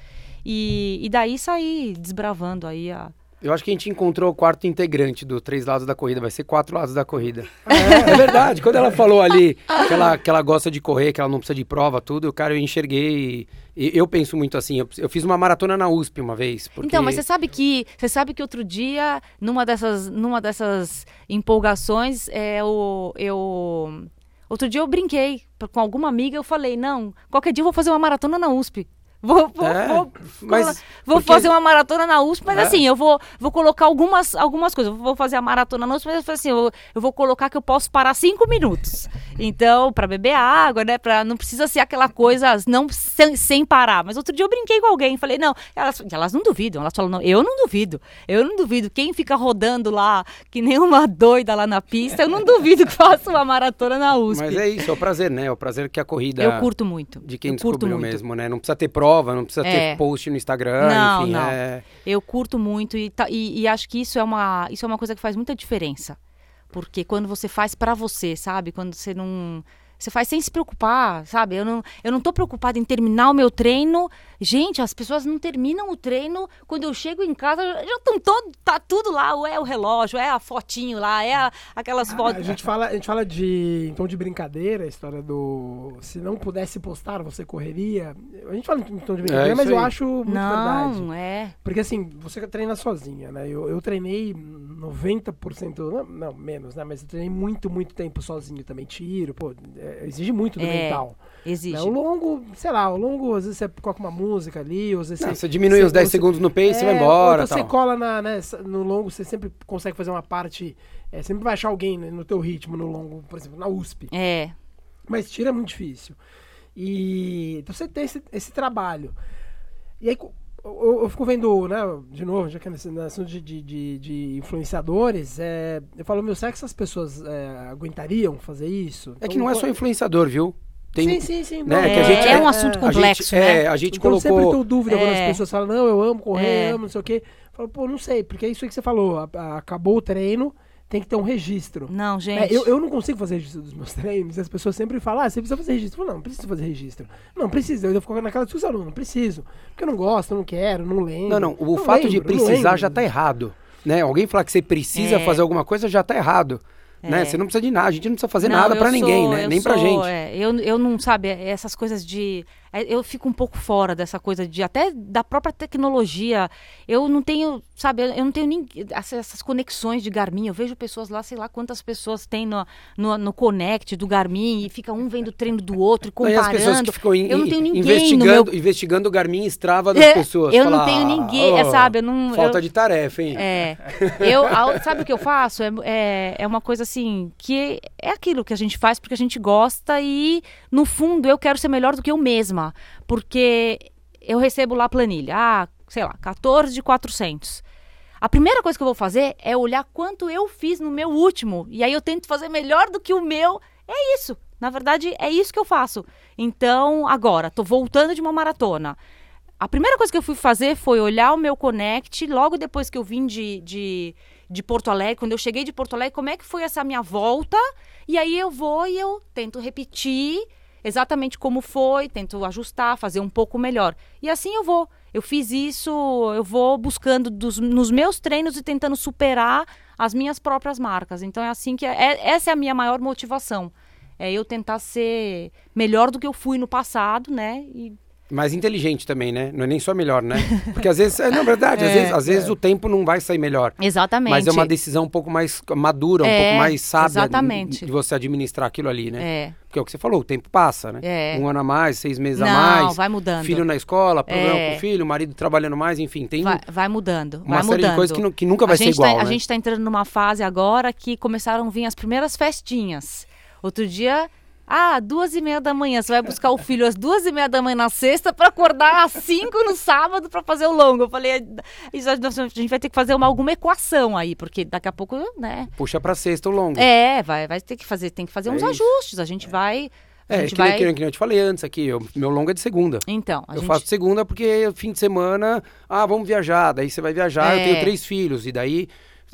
e, e daí sair desbravando aí a Eu acho que a gente encontrou o quarto integrante do Três Lados da Corrida. Vai ser quatro lados da corrida. [laughs] É, verdade. Quando ela falou ali que ela, que ela gosta de correr, que ela não precisa de prova, tudo, cara, eu enxerguei. E eu penso muito assim. Eu, eu fiz uma maratona na USP uma vez. Porque... Então, mas você sabe que você sabe que outro dia numa dessas numa dessas empolgações é o eu outro dia eu brinquei com alguma amiga eu falei não qualquer dia eu vou fazer uma maratona na USP Vou, vou, É, vou, mas vou porque- fazer uma maratona na USP, mas É. assim, eu vou, vou colocar algumas, algumas coisas. Eu vou fazer a maratona na USP, mas assim, eu, eu vou colocar que eu posso parar cinco minutos. Então, para beber água, né? Pra, não precisa ser aquela coisa não sem, sem parar. Mas outro dia eu brinquei com alguém, falei, não, elas, elas não duvidam. Elas falam, não, eu não duvido. Eu não duvido. Quem fica rodando lá, que nem uma doida lá na pista, eu não duvido que faça uma maratona na USP. Mas é isso, é o prazer, né? É o prazer que a corrida. eu curto muito. De quem eu curto descobriu muito. mesmo, né? Não precisa ter prova, não precisa É. ter post no Instagram, Não, enfim. não. É... Eu curto muito e, e- e acho que isso é, uma, isso é uma coisa que faz muita diferença. Porque quando você faz pra você, sabe? Quando você não. Você faz sem se preocupar, sabe? Eu não, eu não tô preocupada em terminar o meu treino. Gente, as pessoas não terminam o treino. Quando eu chego em casa, já estão todo, tá tudo lá. Ou é o relógio, é a fotinho lá, é a- aquelas A fotos. gente fala, a gente fala de em tom de brincadeira, a história do se não pudesse postar, você correria. A gente fala em tom de brincadeira, isso mas eu aí. acho muito verdade. Não, é. Porque assim, você treina sozinha, né? Eu, eu treinei 90%, não, não, menos, né? Mas eu treinei muito, muito tempo sozinho também. Tiro, pô, é, exige muito do É, mental. Existe. Né? O longo, sei lá, o longo, às vezes você coloca uma música ali, ou às vezes Não, você, você diminui uns 10 você- segundos no pace, você vai é, embora. ou então tal. você cola na, né, no longo, você sempre consegue fazer uma parte. é, sempre vai achar alguém né, no teu ritmo, no longo, por exemplo, na USP. É. Mas tira é muito difícil. E então você tem esse, esse trabalho. E aí eu, eu fico vendo, né, de novo, já que é nesse assunto de, de, de- de influenciadores, é, eu falo, meu, será que essas pessoas é, aguentariam fazer isso? É que não é só influenciador, viu? Tem, sim, sim, sim. né, a gente- é um assunto a complexo, gente, né? É, a gente então eu sempre colocou. tenho dúvida quando as É. pessoas falam, não, eu amo correr, É. amo, não sei o quê. Eu falo, pô, não sei, porque é isso aí que você falou. a- a- acabou o treino, tem que ter um registro. Não, É, gente. eu, eu não consigo fazer registro dos meus [laughs] treinos, as pessoas sempre falam, ah, você precisa fazer registro. Eu falo, não, não preciso fazer registro. Não, precisa. Eu fico naquela discussão, não, não preciso. Porque eu não gosto, eu não quero, não lembro. Não, não. O fato de lembro, não precisar já tá errado. Né? Alguém falar que você precisa É. fazer alguma coisa já tá errado. Né? É. Você não precisa de nada. A gente não precisa fazer Não, nada pra ninguém, né? Nem pra sou, gente. é, eu, eu não, sabe, é, essas coisas de. É, Eu fico um pouco fora dessa coisa de. Até da própria tecnologia. Eu não tenho, sabe, eu não tenho nem. Essas, conexões de Garmin. Eu vejo pessoas lá, sei lá quantas pessoas tem no, no, no Connect do Garmin e fica um vendo o treino do outro e Não, e as pessoas comparando. que ficam in- eu não tenho ninguém investigando, meu. investigando o Garmin e Strava das É, pessoas. eu não tenho ninguém, é, "Ah, sabe? Eu não, Falta eu- de tarefa, hein? É. [laughs] Eu, sabe o que eu faço? É, é, é uma coisa assim, que é aquilo que a gente faz porque a gente gosta e, no fundo, eu quero ser melhor do que eu mesma. Porque eu recebo lá a planilha, ah, sei lá, 14 de 400. A primeira coisa que eu vou fazer é olhar quanto eu fiz no meu último. E aí eu tento fazer melhor do que o meu. É isso. Na verdade, é isso que eu faço. Então, agora, tô voltando de uma maratona. A primeira coisa que eu fui fazer foi olhar o meu Connect, logo depois que eu vim de, de, de Porto Alegre, quando eu cheguei de Porto Alegre, como é que foi essa minha volta? E aí eu vou e eu tento repetir exatamente como foi, tento ajustar, fazer um pouco melhor. E assim eu vou. Eu fiz isso, eu vou buscando dos- nos meus treinos e tentando superar as minhas próprias marcas. Então é assim que é, é- essa é a minha maior motivação. É eu tentar ser melhor do que eu fui no passado, né? E Mais inteligente também, né? Não é nem só melhor, né? Porque às vezes, é, não, é verdade, às [laughs] É, vezes, às vezes o tempo não vai sair melhor. Exatamente. Mas é uma decisão um pouco mais madura, um É, pouco mais sábia exatamente. de você administrar aquilo ali, né? É, Porque é o que você falou, o tempo passa, né? É. Um ano a mais, seis meses a não, mais, vai mudando. filho na escola, problema É. com o filho, marido trabalhando mais, enfim, tem vai, vai mudando. uma vai série mudando. de coisas que, que nunca vai a ser gente igual, tá, A né? gente está entrando numa fase agora que começaram a vir as primeiras festinhas. Outro dia, ah, duas e meia da manhã, você vai buscar o filho às duas e meia da manhã na sexta para acordar às cinco no sábado para fazer o longo. Eu falei, isso, a gente vai ter que fazer uma, alguma equação aí, porque daqui a pouco, né? Puxa pra sexta o longo. É, vai, vai ter que fazer, tem que fazer É uns isso. ajustes. A gente vai, a É, que, nem, vai. nem- que nem eu te falei antes aqui, eu- meu longo é de segunda. Então, eu gente faço segunda porque fim de semana, ah, vamos viajar. Daí você vai viajar, eu É. tenho três filhos. E daí,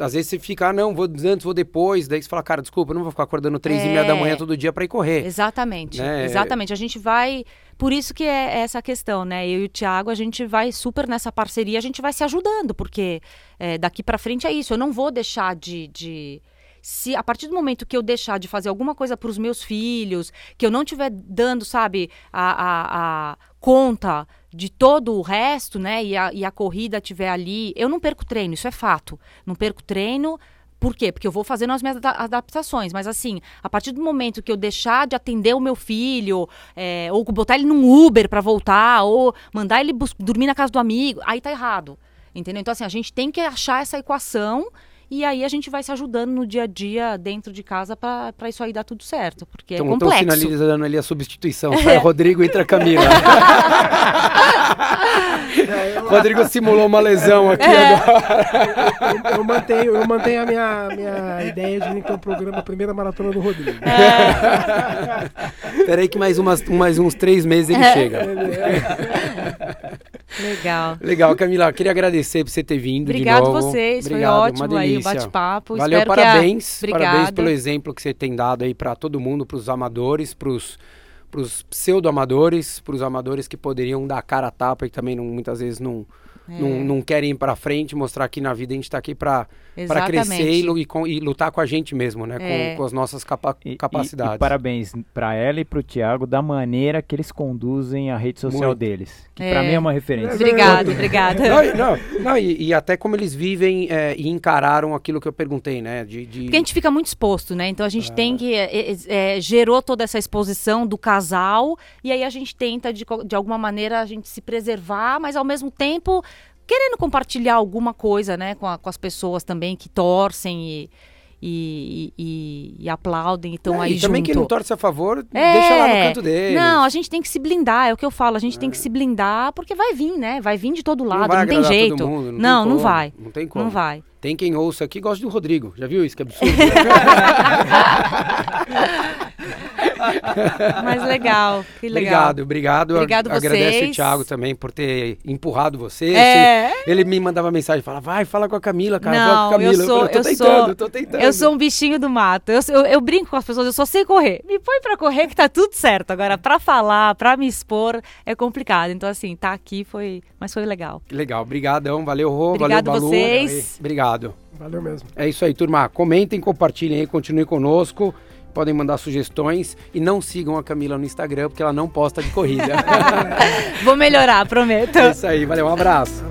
às vezes você fica, ah, não, vou antes, vou depois. Daí você fala, cara, desculpa, eu não vou ficar acordando três e meia da É. manhã todo dia pra ir correr. Exatamente, Né? exatamente. A gente vai. Por isso que é essa questão, né? Eu e o Thiago, a gente vai super nessa parceria, a gente vai se ajudando, porque é, daqui pra frente é isso. Eu não vou deixar de. de- Se a partir do momento que eu deixar de fazer alguma coisa para os meus filhos, que eu não estiver dando, sabe, a, a, a conta de todo o resto, né, e a, e a corrida estiver ali, eu não perco treino, isso é fato. Não perco treino, por quê? Porque eu vou fazendo as minhas ada- adaptações. Mas assim, a partir do momento que eu deixar de atender o meu filho, é, ou botar ele num Uber para voltar, ou mandar ele dormir na casa do amigo, aí tá errado. Entendeu? Então, assim, a gente tem que achar essa equação e aí a gente vai se ajudando no dia a dia dentro de casa para isso aí dar tudo certo. Porque Então, é complexo. sinalizando ali a substituição. [laughs] Sai Rodrigo, entra Camila. [laughs] [laughs] Rodrigo simulou uma lesão aqui É. agora. Eu, eu mantenho, eu mantenho a minha, minha ideia de vir ter um programa a primeira maratona do Rodrigo. [laughs] Peraí que mais, umas, mais uns três meses ele É. chega. [laughs] Legal. Legal, Camila, queria agradecer por você ter vindo Obrigado de novo. vocês, Obrigado, foi ótimo aí o delícia. bate-papo. Valeu, Espero que a- parabéns. Parabéns pelo exemplo que você tem dado aí para todo mundo, para os amadores, para os pseudo-amadores, para os amadores que poderiam dar cara a tapa e também não- muitas vezes não, É. não, não querem ir para frente, mostrar que na vida a gente está aqui para Exatamente. crescer e, e e lutar com a gente mesmo, né? É. Com, com as nossas capa- E- e- capacidades. E, parabéns para ela e para o Thiago da maneira que eles conduzem a rede social Muito. deles. Que É. para mim é uma referência. Obrigada, obrigada. Não, e- não, não, e, e até como eles vivem é, e encararam aquilo que eu perguntei, né? De, de- Porque a gente fica muito exposto, né? Então a gente tem que. é, é, é, gerou toda essa exposição do casal, e aí a gente tenta, de, de alguma maneira, a gente se preservar, mas ao mesmo tempo querendo compartilhar alguma coisa, né, com, a- com as pessoas também que torcem e, e, e- e aplaudem e estão É, aí e também junto. quem não torce a favor, É. deixa lá no canto deles. Não, a gente tem que se blindar, é o que eu falo, a gente tem que se blindar, porque vai vir, né? Vai vir de todo lado, não, vai tem jeito. mundo, não, tem não, não como, vai. Não tem como. Não vai. Tem quem ouça aqui gosta do Rodrigo. Já viu isso? Que absurdo. [laughs] [laughs] [laughs] Mas legal, que legal. Obrigado, obrigado. Obrigado Agradeço vocês. o Thiago também por ter empurrado você. É. Ele me mandava mensagem, fala, vai, fala com a Camila, cara, fala Não, com a Camila. eu sou, falei, tô eu tentando, sou, tô tentando. eu sou um bichinho do mato. Eu, eu, eu brinco com as pessoas, eu só sei correr. Me põe pra correr que tá tudo certo. Agora, pra falar, pra me expor, é complicado. Então, assim, tá aqui foi, mas foi legal. Legal, brigadão, valeu, Rô, Obrigado valeu, Balu. vocês. Obrigado. Valeu mesmo. É isso aí, turma. Comentem, compartilhem aí, continuem conosco. Podem mandar sugestões e não sigam a Camila no Instagram, porque ela não posta de corrida. [laughs] Vou melhorar, prometo. é isso aí, valeu, um abraço.